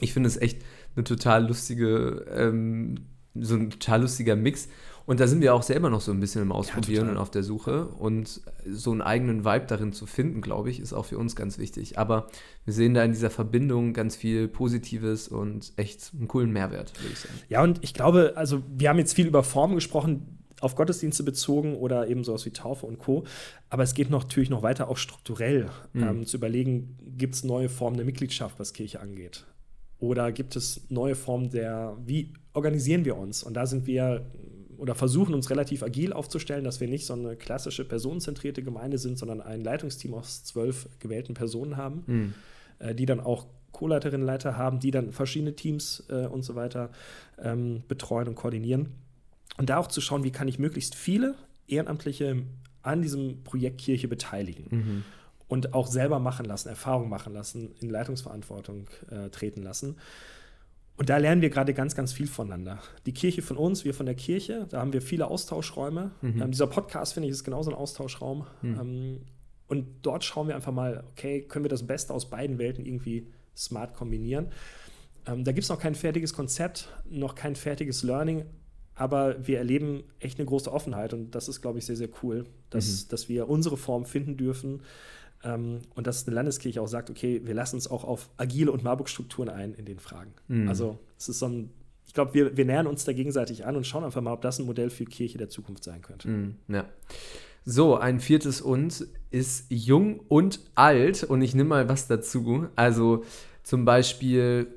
ich finde es echt eine total lustige, ähm, so ein total lustiger Mix. Und da sind wir auch selber noch so ein bisschen im Ausprobieren ja, und auf der Suche. Und so einen eigenen Vibe darin zu finden, glaube ich, ist auch für uns ganz wichtig. Aber wir sehen da in dieser Verbindung ganz viel Positives und echt einen coolen Mehrwert, würde ich sagen. Ja, und ich glaube, also wir haben jetzt viel über Formen gesprochen, auf Gottesdienste bezogen oder eben sowas wie Taufe und Co. Aber es geht noch, natürlich noch weiter, auch strukturell mhm. ähm, zu überlegen, gibt es neue Formen der Mitgliedschaft, was Kirche angeht? Oder gibt es neue Formen der, wie organisieren wir uns? Und da sind wir oder versuchen uns relativ agil aufzustellen, dass wir nicht so eine klassische personenzentrierte Gemeinde sind, sondern ein Leitungsteam aus zwölf gewählten Personen haben, mhm. äh, die dann auch Co-Leiterinnen, Leiter haben, die dann verschiedene Teams äh, und so weiter ähm, betreuen und koordinieren. Und da auch zu schauen, wie kann ich möglichst viele Ehrenamtliche an diesem Projekt Kirche beteiligen. Mhm. Und auch selber machen lassen, Erfahrungen machen lassen, in Leitungsverantwortung äh, treten lassen. Und da lernen wir gerade ganz, ganz viel voneinander. Die Kirche von uns, wir von der Kirche, da haben wir viele Austauschräume. Mhm. Ähm, dieser Podcast, finde ich, ist genauso ein Austauschraum. Mhm. Ähm, und dort schauen wir einfach mal, okay, können wir das Beste aus beiden Welten irgendwie smart kombinieren. Ähm, da gibt es noch kein fertiges Konzept, noch kein fertiges Learning, aber wir erleben echt eine große Offenheit und das ist, glaube ich, sehr, sehr cool, dass, mhm. dass wir unsere Form finden dürfen ähm, und dass eine Landeskirche auch sagt, okay, wir lassen uns auch auf agile und Marburg-Strukturen ein in den Fragen. Mhm. Also es ist so ein, ich glaube, wir, wir nähern uns da gegenseitig an und schauen einfach mal, ob das ein Modell für Kirche der Zukunft sein könnte. Mhm, ja. So, ein viertes und ist jung und alt und ich nehme mal was dazu. Also zum Beispiel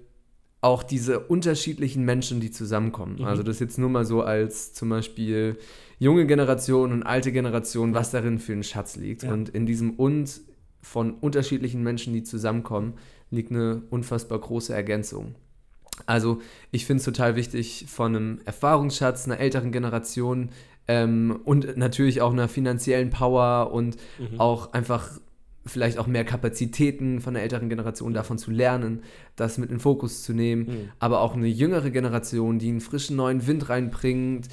auch diese unterschiedlichen Menschen, die zusammenkommen. Mhm. Also das jetzt nur mal so als zum Beispiel junge Generation und alte Generation, was darin für ein Schatz liegt. Ja. Und in diesem und von unterschiedlichen Menschen, die zusammenkommen, liegt eine unfassbar große Ergänzung. Also ich finde es total wichtig, von einem Erfahrungsschatz einer älteren Generation ähm, und natürlich auch einer finanziellen Power und mhm. auch einfach vielleicht auch mehr Kapazitäten von der älteren Generation davon zu lernen, das mit in den Fokus zu nehmen, mhm. aber auch eine jüngere Generation, die einen frischen neuen Wind reinbringt,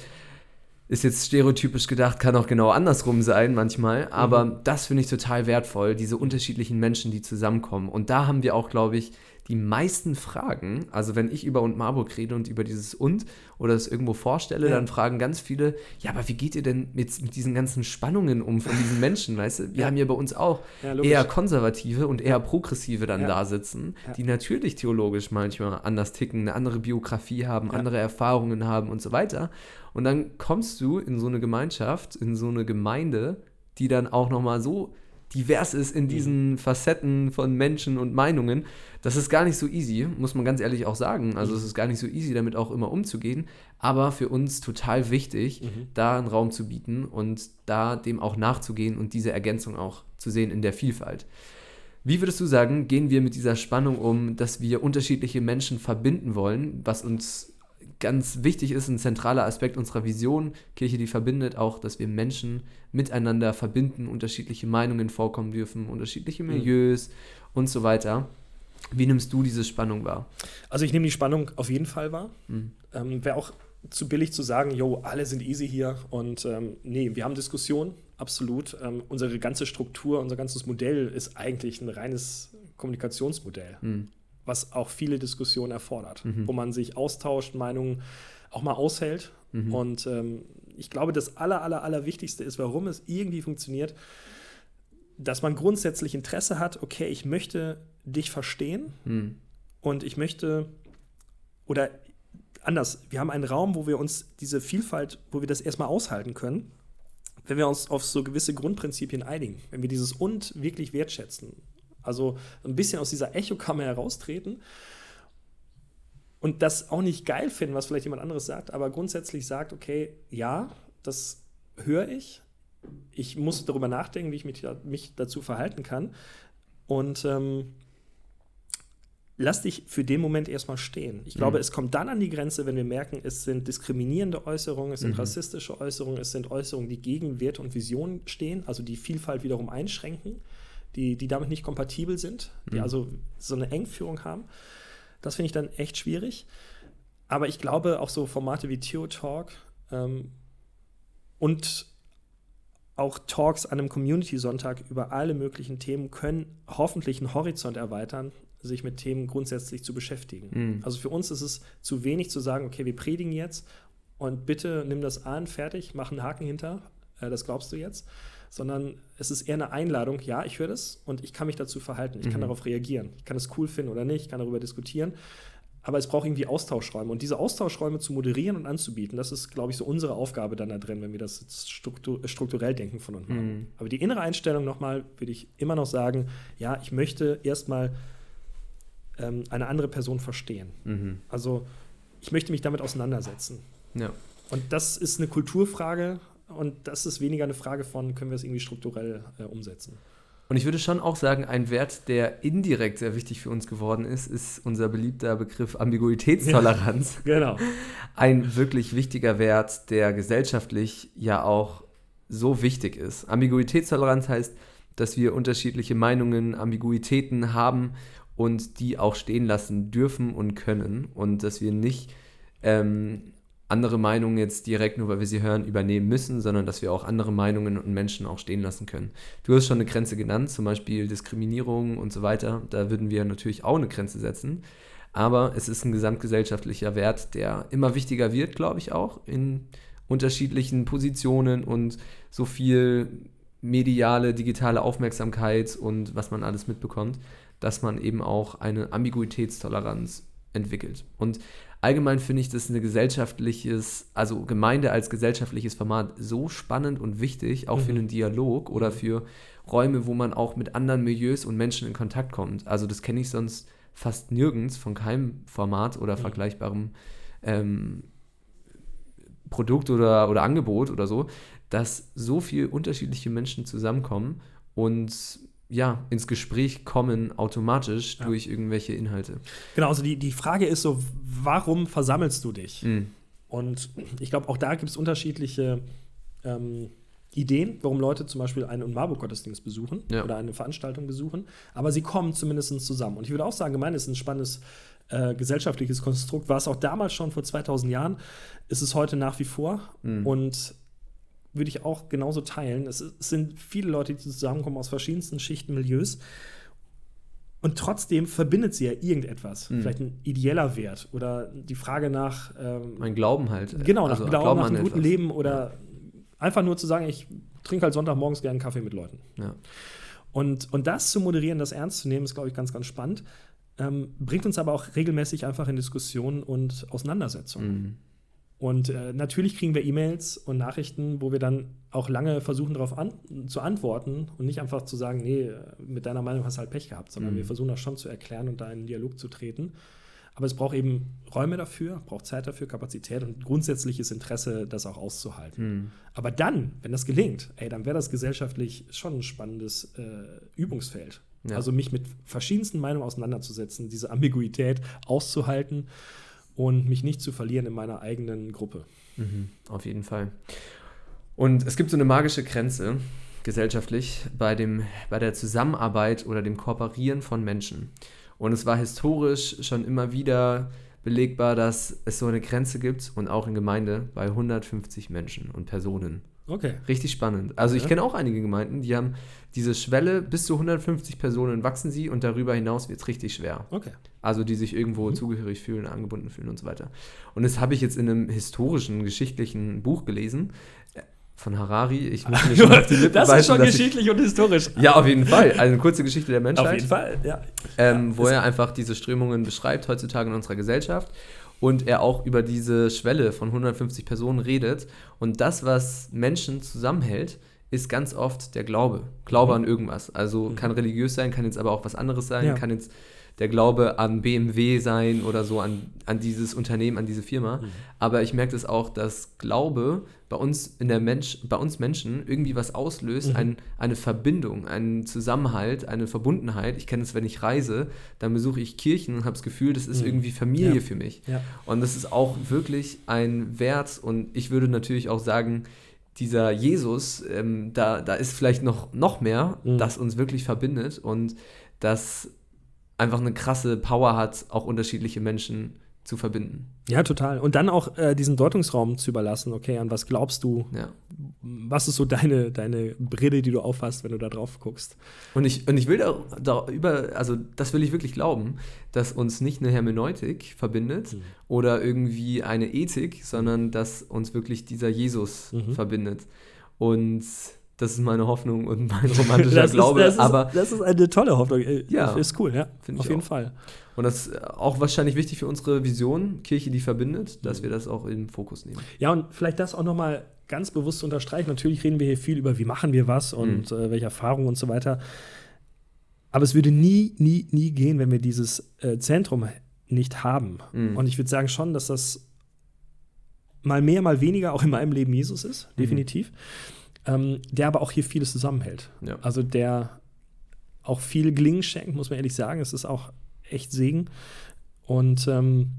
ist jetzt stereotypisch gedacht, kann auch genau andersrum sein manchmal, aber mhm. das finde ich total wertvoll, diese unterschiedlichen Menschen, die zusammenkommen. Und da haben wir auch, glaube ich, die meisten Fragen, also wenn ich über und Marburg rede und über dieses und oder es irgendwo vorstelle, ja. dann fragen ganz viele, ja, aber wie geht ihr denn mit, mit diesen ganzen Spannungen um von diesen Menschen, weißt du? Wir ja. haben ja bei uns auch ja, eher konservative und eher progressive dann da sitzen, die natürlich theologisch manchmal anders ticken, eine andere Biografie haben, andere Erfahrungen haben und so weiter. Und dann kommst du in so eine Gemeinschaft, in so eine Gemeinde, die dann auch nochmal so divers ist in diesen mhm. Facetten von Menschen und Meinungen. Das ist gar nicht so easy, muss man ganz ehrlich auch sagen. Also es ist gar nicht so easy, damit auch immer umzugehen. Aber für uns total wichtig, mhm. da einen Raum zu bieten und da dem auch nachzugehen und diese Ergänzung auch zu sehen in der Vielfalt. Wie würdest du sagen, gehen wir mit dieser Spannung um, dass wir unterschiedliche Menschen verbinden wollen, was uns ganz wichtig ist, ein zentraler Aspekt unserer Vision, Kirche, die verbindet auch, dass wir Menschen miteinander verbinden, unterschiedliche Meinungen vorkommen dürfen, unterschiedliche mhm. Milieus mhm. und so weiter. Wie nimmst du diese Spannung wahr? Also ich nehme die Spannung auf jeden Fall wahr. Mhm. Ähm, Wäre auch zu billig zu sagen, jo, alle sind easy hier und ähm, nee, wir haben Diskussionen, absolut. Ähm, unsere ganze Struktur, unser ganzes Modell ist eigentlich ein reines Kommunikationsmodell. Mhm was auch viele Diskussionen erfordert, mhm. wo man sich austauscht, Meinungen auch mal aushält. Mhm. Und ähm, ich glaube, das Aller, Aller, Allerwichtigste ist, warum es irgendwie funktioniert, dass man grundsätzlich Interesse hat, okay, ich möchte dich verstehen mhm. und ich möchte, oder anders, wir haben einen Raum, wo wir uns diese Vielfalt, wo wir das erstmal aushalten können, wenn wir uns auf so gewisse Grundprinzipien einigen, wenn wir dieses und wirklich wertschätzen also ein bisschen aus dieser Echokammer heraustreten und das auch nicht geil finden, was vielleicht jemand anderes sagt, aber grundsätzlich sagt, okay, ja, das höre ich. Ich muss darüber nachdenken, wie ich mich, mich dazu verhalten kann. Und ähm, lass dich für den Moment erstmal stehen. Ich glaube, mhm. es kommt dann an die Grenze, wenn wir merken, es sind diskriminierende Äußerungen, es sind mhm. rassistische Äußerungen, es sind Äußerungen, die gegen Werte und Visionen stehen, also die Vielfalt wiederum einschränken die, die damit nicht kompatibel sind, die mhm. also so eine Engführung haben. Das finde ich dann echt schwierig. Aber ich glaube, auch so Formate wie Theo Talk ähm, und auch Talks an einem Community-Sonntag über alle möglichen Themen können hoffentlich einen Horizont erweitern, sich mit Themen grundsätzlich zu beschäftigen. Mhm. Also für uns ist es zu wenig zu sagen, okay, wir predigen jetzt und bitte nimm das an, fertig, mach einen Haken hinter, äh, das glaubst du jetzt, sondern es ist eher eine Einladung, ja, ich höre das und ich kann mich dazu verhalten, ich mhm. kann darauf reagieren. Ich kann es cool finden oder nicht, ich kann darüber diskutieren. Aber es braucht irgendwie Austauschräume. Und diese Austauschräume zu moderieren und anzubieten, das ist, glaube ich, so unsere Aufgabe dann da drin, wenn wir das struktur strukturell denken von uns Mhm. Aber die innere Einstellung nochmal, würde ich immer noch sagen, ja, ich möchte erstmal ähm, eine andere Person verstehen. Mhm. Also ich möchte mich damit auseinandersetzen. Ja. Und das ist eine Kulturfrage, und das ist weniger eine Frage von, können wir es irgendwie strukturell äh, umsetzen. Und ich würde schon auch sagen, ein Wert, der indirekt sehr wichtig für uns geworden ist, ist unser beliebter Begriff Ambiguitätstoleranz. Ja, [LAUGHS] genau. Ein wirklich wichtiger Wert, der gesellschaftlich ja auch so wichtig ist. Ambiguitätstoleranz heißt, dass wir unterschiedliche Meinungen, Ambiguitäten haben und die auch stehen lassen dürfen und können und dass wir nicht ähm, andere Meinungen jetzt direkt, nur weil wir sie hören, übernehmen müssen, sondern dass wir auch andere Meinungen und Menschen auch stehen lassen können. Du hast schon eine Grenze genannt, zum Beispiel Diskriminierung und so weiter. Da würden wir natürlich auch eine Grenze setzen. Aber es ist ein gesamtgesellschaftlicher Wert, der immer wichtiger wird, glaube ich auch, in unterschiedlichen Positionen und so viel mediale, digitale Aufmerksamkeit und was man alles mitbekommt, dass man eben auch eine Ambiguitätstoleranz entwickelt. Und allgemein finde ich das eine gesellschaftliches, also Gemeinde als gesellschaftliches Format so spannend und wichtig, auch mhm. für einen Dialog oder für Räume, wo man auch mit anderen Milieus und Menschen in Kontakt kommt. Also das kenne ich sonst fast nirgends von keinem Format oder mhm. vergleichbarem ähm, Produkt oder, oder Angebot oder so, dass so viele unterschiedliche Menschen zusammenkommen und ja, ins Gespräch kommen automatisch ja. durch irgendwelche Inhalte. Genau, also die, die Frage ist so, warum versammelst du dich? Mhm. Und ich glaube, auch da gibt es unterschiedliche ähm, Ideen, warum Leute zum Beispiel einen und Marburg-Gottesdienst besuchen ja. oder eine Veranstaltung besuchen. Aber sie kommen zumindest zusammen. Und ich würde auch sagen, Gemeinde ist ein spannendes äh, gesellschaftliches Konstrukt. War es auch damals schon vor 2000 Jahren, ist es heute nach wie vor. Mhm. Und würde ich auch genauso teilen. Es, es sind viele Leute, die zusammenkommen aus verschiedensten Schichten, Milieus. Und trotzdem verbindet sie ja irgendetwas. Mhm. Vielleicht ein ideeller Wert oder die Frage nach. Ähm, ein Glauben halt. Genau, nach also Glauben, Glauben nach einem guten etwas. Leben oder ja. einfach nur zu sagen, ich trinke halt Sonntagmorgens gerne einen Kaffee mit Leuten. Ja. Und, und das zu moderieren, das ernst zu nehmen, ist, glaube ich, ganz, ganz spannend. Ähm, bringt uns aber auch regelmäßig einfach in Diskussionen und Auseinandersetzungen. Mhm. Und äh, natürlich kriegen wir E-Mails und Nachrichten, wo wir dann auch lange versuchen, darauf an zu antworten und nicht einfach zu sagen, nee, mit deiner Meinung hast du halt Pech gehabt, sondern mhm. wir versuchen das schon zu erklären und da in einen Dialog zu treten. Aber es braucht eben Räume dafür, braucht Zeit dafür, Kapazität und grundsätzliches Interesse, das auch auszuhalten. Mhm. Aber dann, wenn das gelingt, ey, dann wäre das gesellschaftlich schon ein spannendes äh, Übungsfeld. Ja. Also mich mit verschiedensten Meinungen auseinanderzusetzen, diese Ambiguität auszuhalten und mich nicht zu verlieren in meiner eigenen Gruppe. Mhm, auf jeden Fall. Und es gibt so eine magische Grenze gesellschaftlich bei, dem, bei der Zusammenarbeit oder dem Kooperieren von Menschen. Und es war historisch schon immer wieder belegbar, dass es so eine Grenze gibt und auch in Gemeinde bei 150 Menschen und Personen. Okay. Richtig spannend. Also ich kenne auch einige Gemeinden, die haben diese Schwelle, bis zu 150 Personen wachsen sie und darüber hinaus wird es richtig schwer. Okay. Also die sich irgendwo mhm. zugehörig fühlen, angebunden fühlen und so weiter. Und das habe ich jetzt in einem historischen, geschichtlichen Buch gelesen von Harari. Ich muss [LAUGHS] mir schon auf die Lippen Das ist schon geschichtlich ich, und historisch. Ja, auf jeden Fall. Also eine kurze Geschichte der Menschheit. Auf jeden Fall, ja. Ähm, wo er einfach diese Strömungen beschreibt heutzutage in unserer Gesellschaft und er auch über diese Schwelle von 150 Personen redet. Und das, was Menschen zusammenhält, ist ganz oft der Glaube. Glaube mhm. an irgendwas. Also mhm. kann religiös sein, kann jetzt aber auch was anderes sein, ja. kann jetzt der Glaube an BMW sein oder so, an, an dieses Unternehmen, an diese Firma. Mhm. Aber ich merke das auch, dass Glaube bei uns in der Mensch, bei uns Menschen irgendwie was auslöst, mhm. ein, eine Verbindung, einen Zusammenhalt, eine Verbundenheit. Ich kenne es, wenn ich reise, dann besuche ich Kirchen und habe das Gefühl, das ist mhm. irgendwie Familie ja. für mich. Ja. Und das ist auch wirklich ein Wert. Und ich würde natürlich auch sagen, dieser Jesus, ähm, da, da ist vielleicht noch, noch mehr, mhm. das uns wirklich verbindet und das einfach eine krasse Power hat, auch unterschiedliche Menschen zu verbinden. Ja, total. Und dann auch äh, diesen Deutungsraum zu überlassen, okay, an was glaubst du? Ja. Was ist so deine, deine Brille, die du aufhast, wenn du da drauf guckst? Und ich, und ich will da, da über, also das will ich wirklich glauben, dass uns nicht eine Hermeneutik verbindet mhm. oder irgendwie eine Ethik, sondern dass uns wirklich dieser Jesus mhm. verbindet. Und das ist meine Hoffnung und mein [LAUGHS] romantischer das Glaube. Ist, das aber ist, das ist eine tolle Hoffnung. Ja, ist cool, ja. Auf jeden auch. Fall. Und das ist auch wahrscheinlich wichtig für unsere Vision, Kirche, die verbindet, dass wir das auch im Fokus nehmen. Ja, und vielleicht das auch nochmal ganz bewusst unterstreichen. Natürlich reden wir hier viel über, wie machen wir was und mhm. äh, welche Erfahrungen und so weiter. Aber es würde nie, nie, nie gehen, wenn wir dieses äh, Zentrum nicht haben. Mhm. Und ich würde sagen schon, dass das mal mehr, mal weniger auch in meinem Leben Jesus ist, mhm. definitiv. Mhm ähm, der aber auch hier vieles zusammenhält. Ja. Also der auch viel Gelingen schenkt, muss man ehrlich sagen. Es ist auch echt Segen. Und ähm,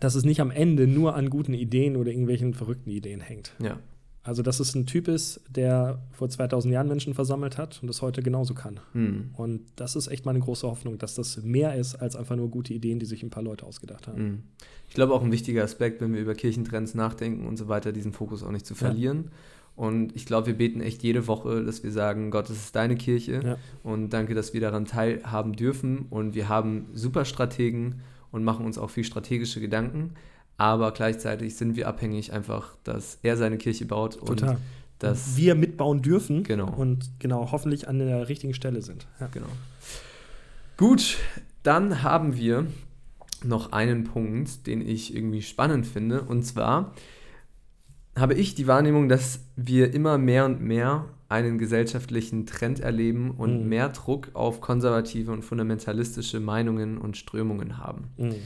dass es nicht am Ende nur an guten Ideen oder irgendwelchen verrückten Ideen hängt. Ja. Also, dass es ein Typ ist, der vor 2000 Jahren Menschen versammelt hat und das heute genauso kann. Hm. Und das ist echt meine große Hoffnung, dass das mehr ist als einfach nur gute Ideen, die sich ein paar Leute ausgedacht haben. Hm. Ich glaube auch ein wichtiger Aspekt, wenn wir über Kirchentrends nachdenken und so weiter, diesen Fokus auch nicht zu verlieren. Ja. Und ich glaube, wir beten echt jede Woche, dass wir sagen, Gott, das ist deine Kirche. Ja. Und danke, dass wir daran teilhaben dürfen. Und wir haben super Strategen und machen uns auch viel strategische Gedanken. Aber gleichzeitig sind wir abhängig einfach, dass er seine Kirche baut Total. und dass wir mitbauen dürfen genau. und genau hoffentlich an der richtigen Stelle sind. Ja. Genau. Gut, dann haben wir noch einen Punkt, den ich irgendwie spannend finde. Und zwar habe ich die Wahrnehmung, dass wir immer mehr und mehr einen gesellschaftlichen Trend erleben und mhm. mehr Druck auf konservative und fundamentalistische Meinungen und Strömungen haben. Mhm.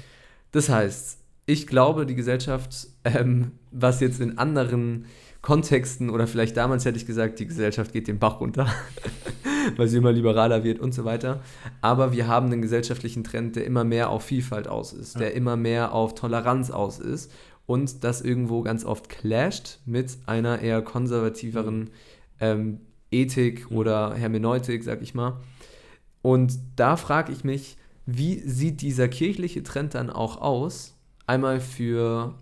Das heißt, ich glaube, die Gesellschaft, ähm, was jetzt in anderen Kontexten oder vielleicht damals hätte ich gesagt, die Gesellschaft geht den Bach runter. [LAUGHS] weil sie immer liberaler wird und so weiter. Aber wir haben einen gesellschaftlichen Trend, der immer mehr auf Vielfalt aus ist, der immer mehr auf Toleranz aus ist und das irgendwo ganz oft clasht mit einer eher konservativeren ähm, Ethik oder Hermeneutik, sag ich mal. Und da frage ich mich, wie sieht dieser kirchliche Trend dann auch aus? Einmal für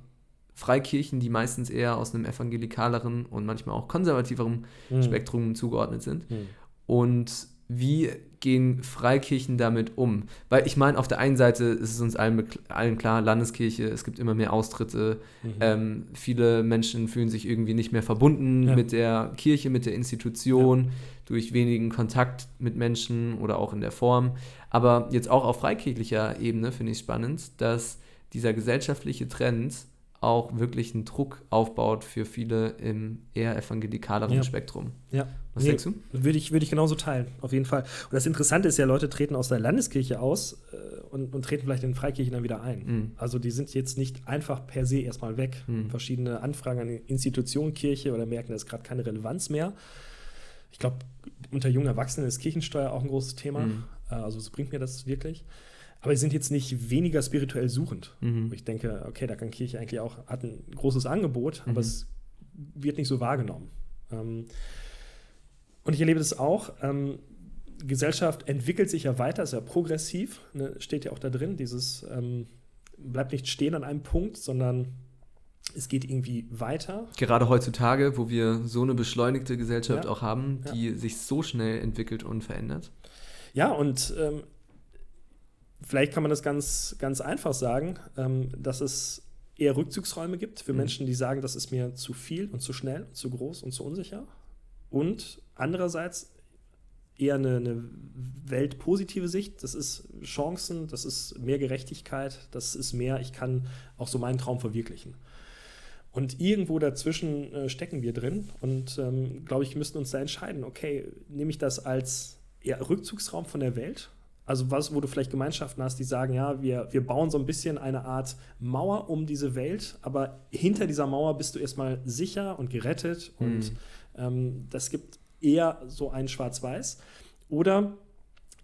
Freikirchen, die meistens eher aus einem evangelikaleren und manchmal auch konservativeren mhm. Spektrum zugeordnet sind. Mhm. Und wie gehen Freikirchen damit um? Weil ich meine, auf der einen Seite ist es uns allen, allen klar, Landeskirche, es gibt immer mehr Austritte, mhm. ähm, viele Menschen fühlen sich irgendwie nicht mehr verbunden ja. mit der Kirche, mit der Institution, ja. durch wenigen Kontakt mit Menschen oder auch in der Form. Aber jetzt auch auf freikirchlicher Ebene finde ich spannend, dass dieser gesellschaftliche Trend auch wirklich einen Druck aufbaut für viele im eher evangelikaleren ja. Spektrum. Ja. Was nee, denkst du? Würde ich, würde ich genauso teilen, auf jeden Fall. Und das Interessante ist ja, Leute treten aus der Landeskirche aus äh, und, und, treten vielleicht in den Freikirchen dann wieder ein. Mhm. Also die sind jetzt nicht einfach per se erstmal weg. Mhm. Verschiedene Anfragen an die Institution Kirche oder merken, da ist gerade keine Relevanz mehr. Ich glaube, unter jungen Erwachsenen ist Kirchensteuer auch ein großes Thema. Mhm. Äh, also so bringt mir das wirklich. Aber sie sind jetzt nicht weniger spirituell suchend. Mhm. Ich denke, okay, da kann Kirche eigentlich auch, hat ein großes Angebot, aber mhm. es wird nicht so wahrgenommen. Ähm, und ich erlebe das auch. Ähm, Gesellschaft entwickelt sich ja weiter, ist ja progressiv, ne, steht ja auch da drin, dieses ähm, bleibt nicht stehen an einem Punkt, sondern es geht irgendwie weiter. Gerade heutzutage, wo wir so eine beschleunigte Gesellschaft ja. auch haben, die ja. sich so schnell entwickelt und verändert. Ja, und ähm, vielleicht kann man das ganz, ganz einfach sagen, ähm, dass es eher Rückzugsräume gibt für mhm. Menschen, die sagen, das ist mir zu viel und zu schnell und zu groß und zu unsicher. Und andererseits eher eine, eine weltpositive Sicht. Das ist Chancen, das ist mehr Gerechtigkeit, das ist mehr, ich kann auch so meinen Traum verwirklichen. Und irgendwo dazwischen äh, stecken wir drin und ähm, glaube ich, müssten uns da entscheiden, okay, nehme ich das als eher Rückzugsraum von der Welt also was, wo du vielleicht Gemeinschaften hast, die sagen, ja, wir, wir bauen so ein bisschen eine Art Mauer um diese Welt, aber hinter dieser Mauer bist du erstmal sicher und gerettet mhm. und ähm, das gibt eher so ein Schwarz-Weiß. Oder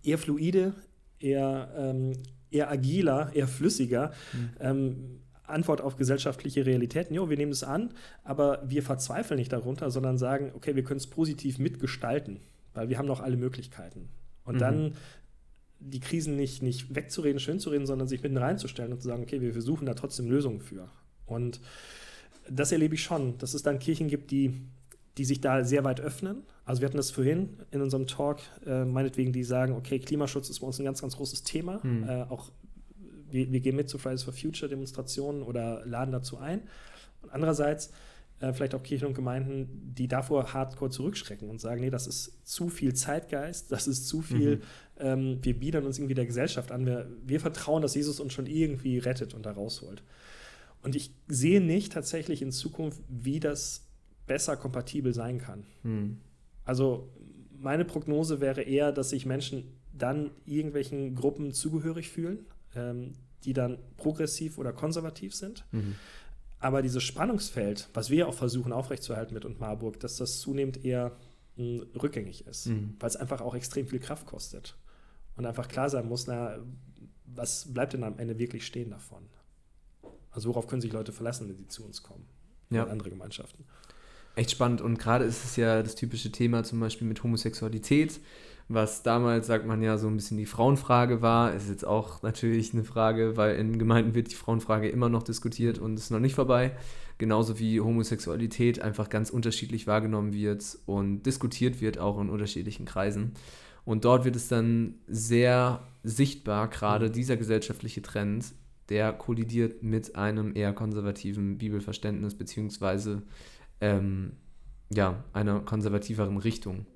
eher fluide, eher, ähm, eher agiler, eher flüssiger. Mhm. Ähm, Antwort auf gesellschaftliche Realitäten. Jo, wir nehmen es an, aber wir verzweifeln nicht darunter, sondern sagen, okay, wir können es positiv mitgestalten, weil wir haben noch alle Möglichkeiten. Und mhm. dann die Krisen nicht, nicht wegzureden, schön zu reden, sondern sich mitten reinzustellen und zu sagen, okay, wir versuchen da trotzdem Lösungen für. Und das erlebe ich schon, dass es dann Kirchen gibt, die, die sich da sehr weit öffnen. Also wir hatten das vorhin in unserem Talk, äh, meinetwegen, die sagen, okay, Klimaschutz ist bei uns ein ganz, ganz großes Thema. Mhm. Äh, auch wir, wir, gehen mit zu Fridays for Future Demonstrationen oder laden dazu ein. Und andererseits äh, vielleicht auch Kirchen und Gemeinden, die davor hardcore zurückschrecken und sagen, nee, das ist zu viel Zeitgeist, das ist zu viel, mhm. ähm, wir biedern uns irgendwie der Gesellschaft an, wir, wir vertrauen, dass Jesus uns schon irgendwie rettet und da rausholt. Und ich sehe nicht tatsächlich in Zukunft, wie das besser kompatibel sein kann. Mhm. Also meine Prognose wäre eher, dass sich Menschen dann irgendwelchen Gruppen zugehörig fühlen, ähm, die dann progressiv oder konservativ sind. Mhm. Aber dieses Spannungsfeld, was wir auch versuchen aufrechtzuerhalten mit und Marburg, dass das zunehmend eher mh, hm, rückgängig ist, mhm. weil es einfach auch extrem viel Kraft kostet. Und einfach klar sein muss, na, was bleibt denn am Ende wirklich stehen davon? Also worauf können sich Leute verlassen, wenn sie zu uns kommen? Ja. Und andere Gemeinschaften. Echt spannend. Und gerade ist es ja das typische Thema zum Beispiel mit Homosexualität was damals, sagt man ja, so ein bisschen die Frauenfrage war, ist jetzt auch natürlich eine Frage, weil in Gemeinden wird die Frauenfrage immer noch diskutiert und ist noch nicht vorbei. Genauso wie Homosexualität einfach ganz unterschiedlich wahrgenommen wird und diskutiert wird, auch in unterschiedlichen Kreisen. Und dort wird es dann sehr sichtbar, gerade dieser gesellschaftliche Trend, der kollidiert mit einem eher konservativen Bibelverständnis, beziehungsweise ähm, ja, einer konservativeren Richtung.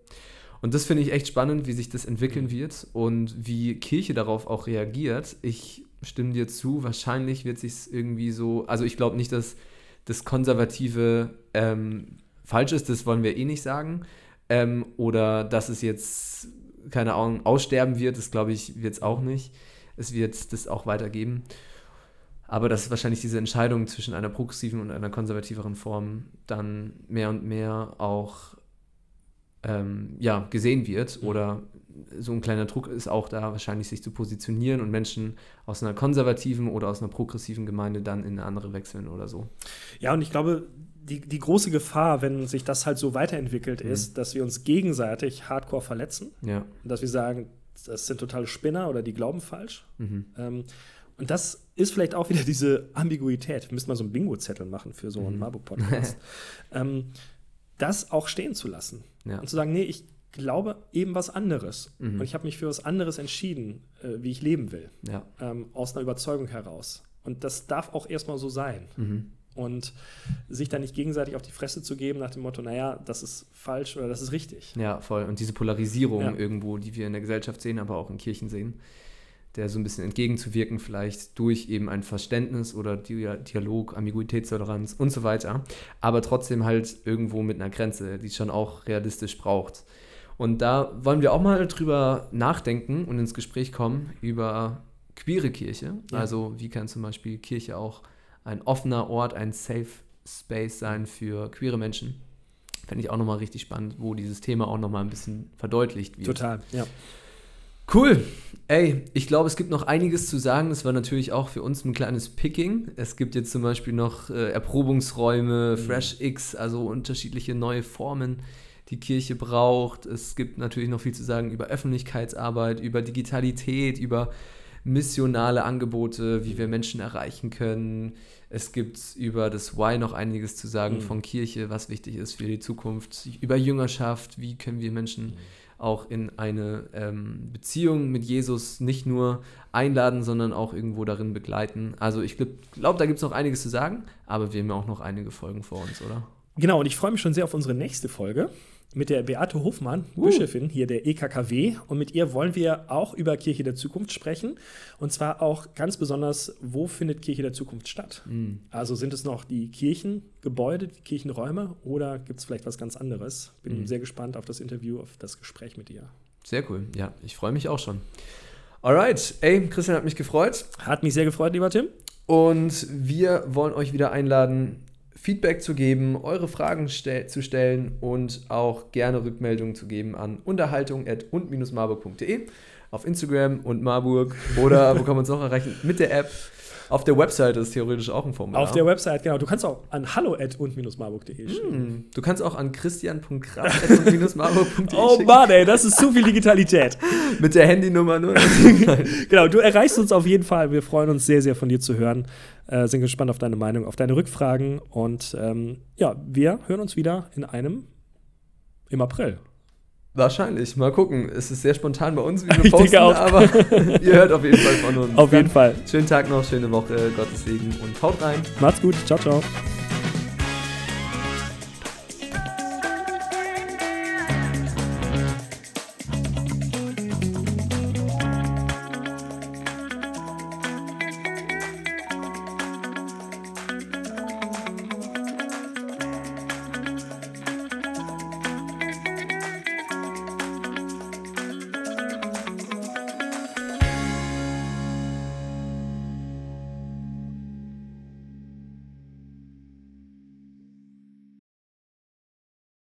Und das finde ich echt spannend, wie sich das entwickeln mhm. wird und wie Kirche darauf auch reagiert. Ich stimme dir zu, wahrscheinlich wird sich irgendwie so, also ich glaube nicht, dass das Konservative ähm, falsch ist, das wollen wir eh nicht sagen. Ähm, oder dass es jetzt, keine Ahnung, aussterben wird, das glaube ich, wird es auch nicht. Es wird das auch weitergeben. Aber dass wahrscheinlich diese Entscheidung zwischen einer progressiven und einer konservativeren Form dann mehr und mehr auch ähm, ja, gesehen wird mhm. oder so ein kleiner Druck ist auch da, wahrscheinlich sich zu positionieren und Menschen aus einer konservativen oder aus einer progressiven Gemeinde dann in eine andere wechseln oder so. Ja, und ich glaube, die, die große Gefahr, wenn sich das halt so weiterentwickelt, mhm. ist, dass wir uns gegenseitig hardcore verletzen. Ja. Dass wir sagen, das sind totale Spinner oder die glauben falsch. Mhm. Ähm, und das ist vielleicht auch wieder diese Ambiguität. Wir müssen mal so einen Bingo-Zettel machen für so einen mhm. Marburg-Podcast. [LAUGHS] ähm, das auch stehen zu lassen. Ja. Und zu sagen, nee, ich glaube eben was anderes. Mhm. Und ich habe mich für was anderes entschieden, äh, wie ich leben will. Ja. Ähm, aus einer Überzeugung heraus. Und das darf auch erstmal so sein. Mhm. Und sich dann nicht gegenseitig auf die Fresse zu geben nach dem Motto, naja, das ist falsch oder das ist richtig. Ja, voll. Und diese Polarisierung ja. irgendwo, die wir in der Gesellschaft sehen, aber auch in Kirchen sehen, der so ein bisschen entgegenzuwirken, vielleicht durch eben ein Verständnis oder Dialog, Ambiguitätstoleranz und so weiter, aber trotzdem halt irgendwo mit einer Grenze, die es schon auch realistisch braucht. Und da wollen wir auch mal drüber nachdenken und ins Gespräch kommen über queere Kirche. Ja. Also wie kann zum Beispiel Kirche auch ein offener Ort, ein Safe Space sein für queere Menschen. Fände ich auch nochmal richtig spannend, wo dieses Thema auch nochmal ein bisschen verdeutlicht wird. Total, ja. Cool. Ey, ich glaube, es gibt noch einiges zu sagen. Das war natürlich auch für uns ein kleines Picking. Es gibt jetzt zum Beispiel noch äh, Erprobungsräume, mhm. Fresh X, also unterschiedliche neue Formen die Kirche braucht. Es gibt natürlich noch viel zu sagen über Öffentlichkeitsarbeit, über Digitalität, über missionale Angebote, wie wir Menschen erreichen können. Es gibt über das Why noch einiges zu sagen mhm. von Kirche, was wichtig ist für die Zukunft, über Jüngerschaft, wie können wir Menschen mhm. Auch in eine ähm, Beziehung mit Jesus nicht nur einladen, sondern auch irgendwo darin begleiten. Also ich glaube, glaub, da gibt es noch einiges zu sagen, aber wir haben ja auch noch einige Folgen vor uns, oder? Genau, und ich freue mich schon sehr auf unsere nächste Folge mit der Beate Hofmann, uh. Bischöfin hier der EKKW. Und mit ihr wollen wir auch über Kirche der Zukunft sprechen. Und zwar auch ganz besonders, wo findet Kirche der Zukunft statt? Mm. Also sind es noch die Kirchengebäude, die Kirchenräume oder gibt es vielleicht was ganz anderes? Bin mm. sehr gespannt auf das Interview, auf das Gespräch mit ihr. Sehr cool. Ja, ich freue mich auch schon. Alright, ey, Christian hat mich gefreut. Hat mich sehr gefreut, lieber Tim. Und wir wollen euch wieder einladen, Feedback zu geben, eure Fragen ste zu stellen und auch gerne Rückmeldungen zu geben an unterhaltung.und-marburg.de auf Instagram und Marburg [LAUGHS] oder wo kann man uns auch erreichen? Mit der App. Auf der Website ist theoretisch auch ein Formular. Auf der Website, genau. Du kannst auch an hallo und-marburg.de schicken. Mm, du kannst auch an christian.kraft.marburg.de Oh Mann, ey, das ist zu viel Digitalität. [LAUGHS] Mit der Handynummer nur. [LAUGHS] genau, du erreichst uns auf jeden Fall. Wir freuen uns sehr, sehr von dir zu hören. Äh, sind gespannt auf deine Meinung, auf deine Rückfragen. Und ähm, ja, wir hören uns wieder in einem im April. Wahrscheinlich. Mal gucken. Es ist sehr spontan bei uns, wie [LAUGHS] wir ich posten, aber [LAUGHS] ihr hört auf jeden Fall von uns. Auf jeden Fall. Schönen Tag noch, schöne Woche, Gottes Segen und haut rein. Macht's gut. Ciao, ciao.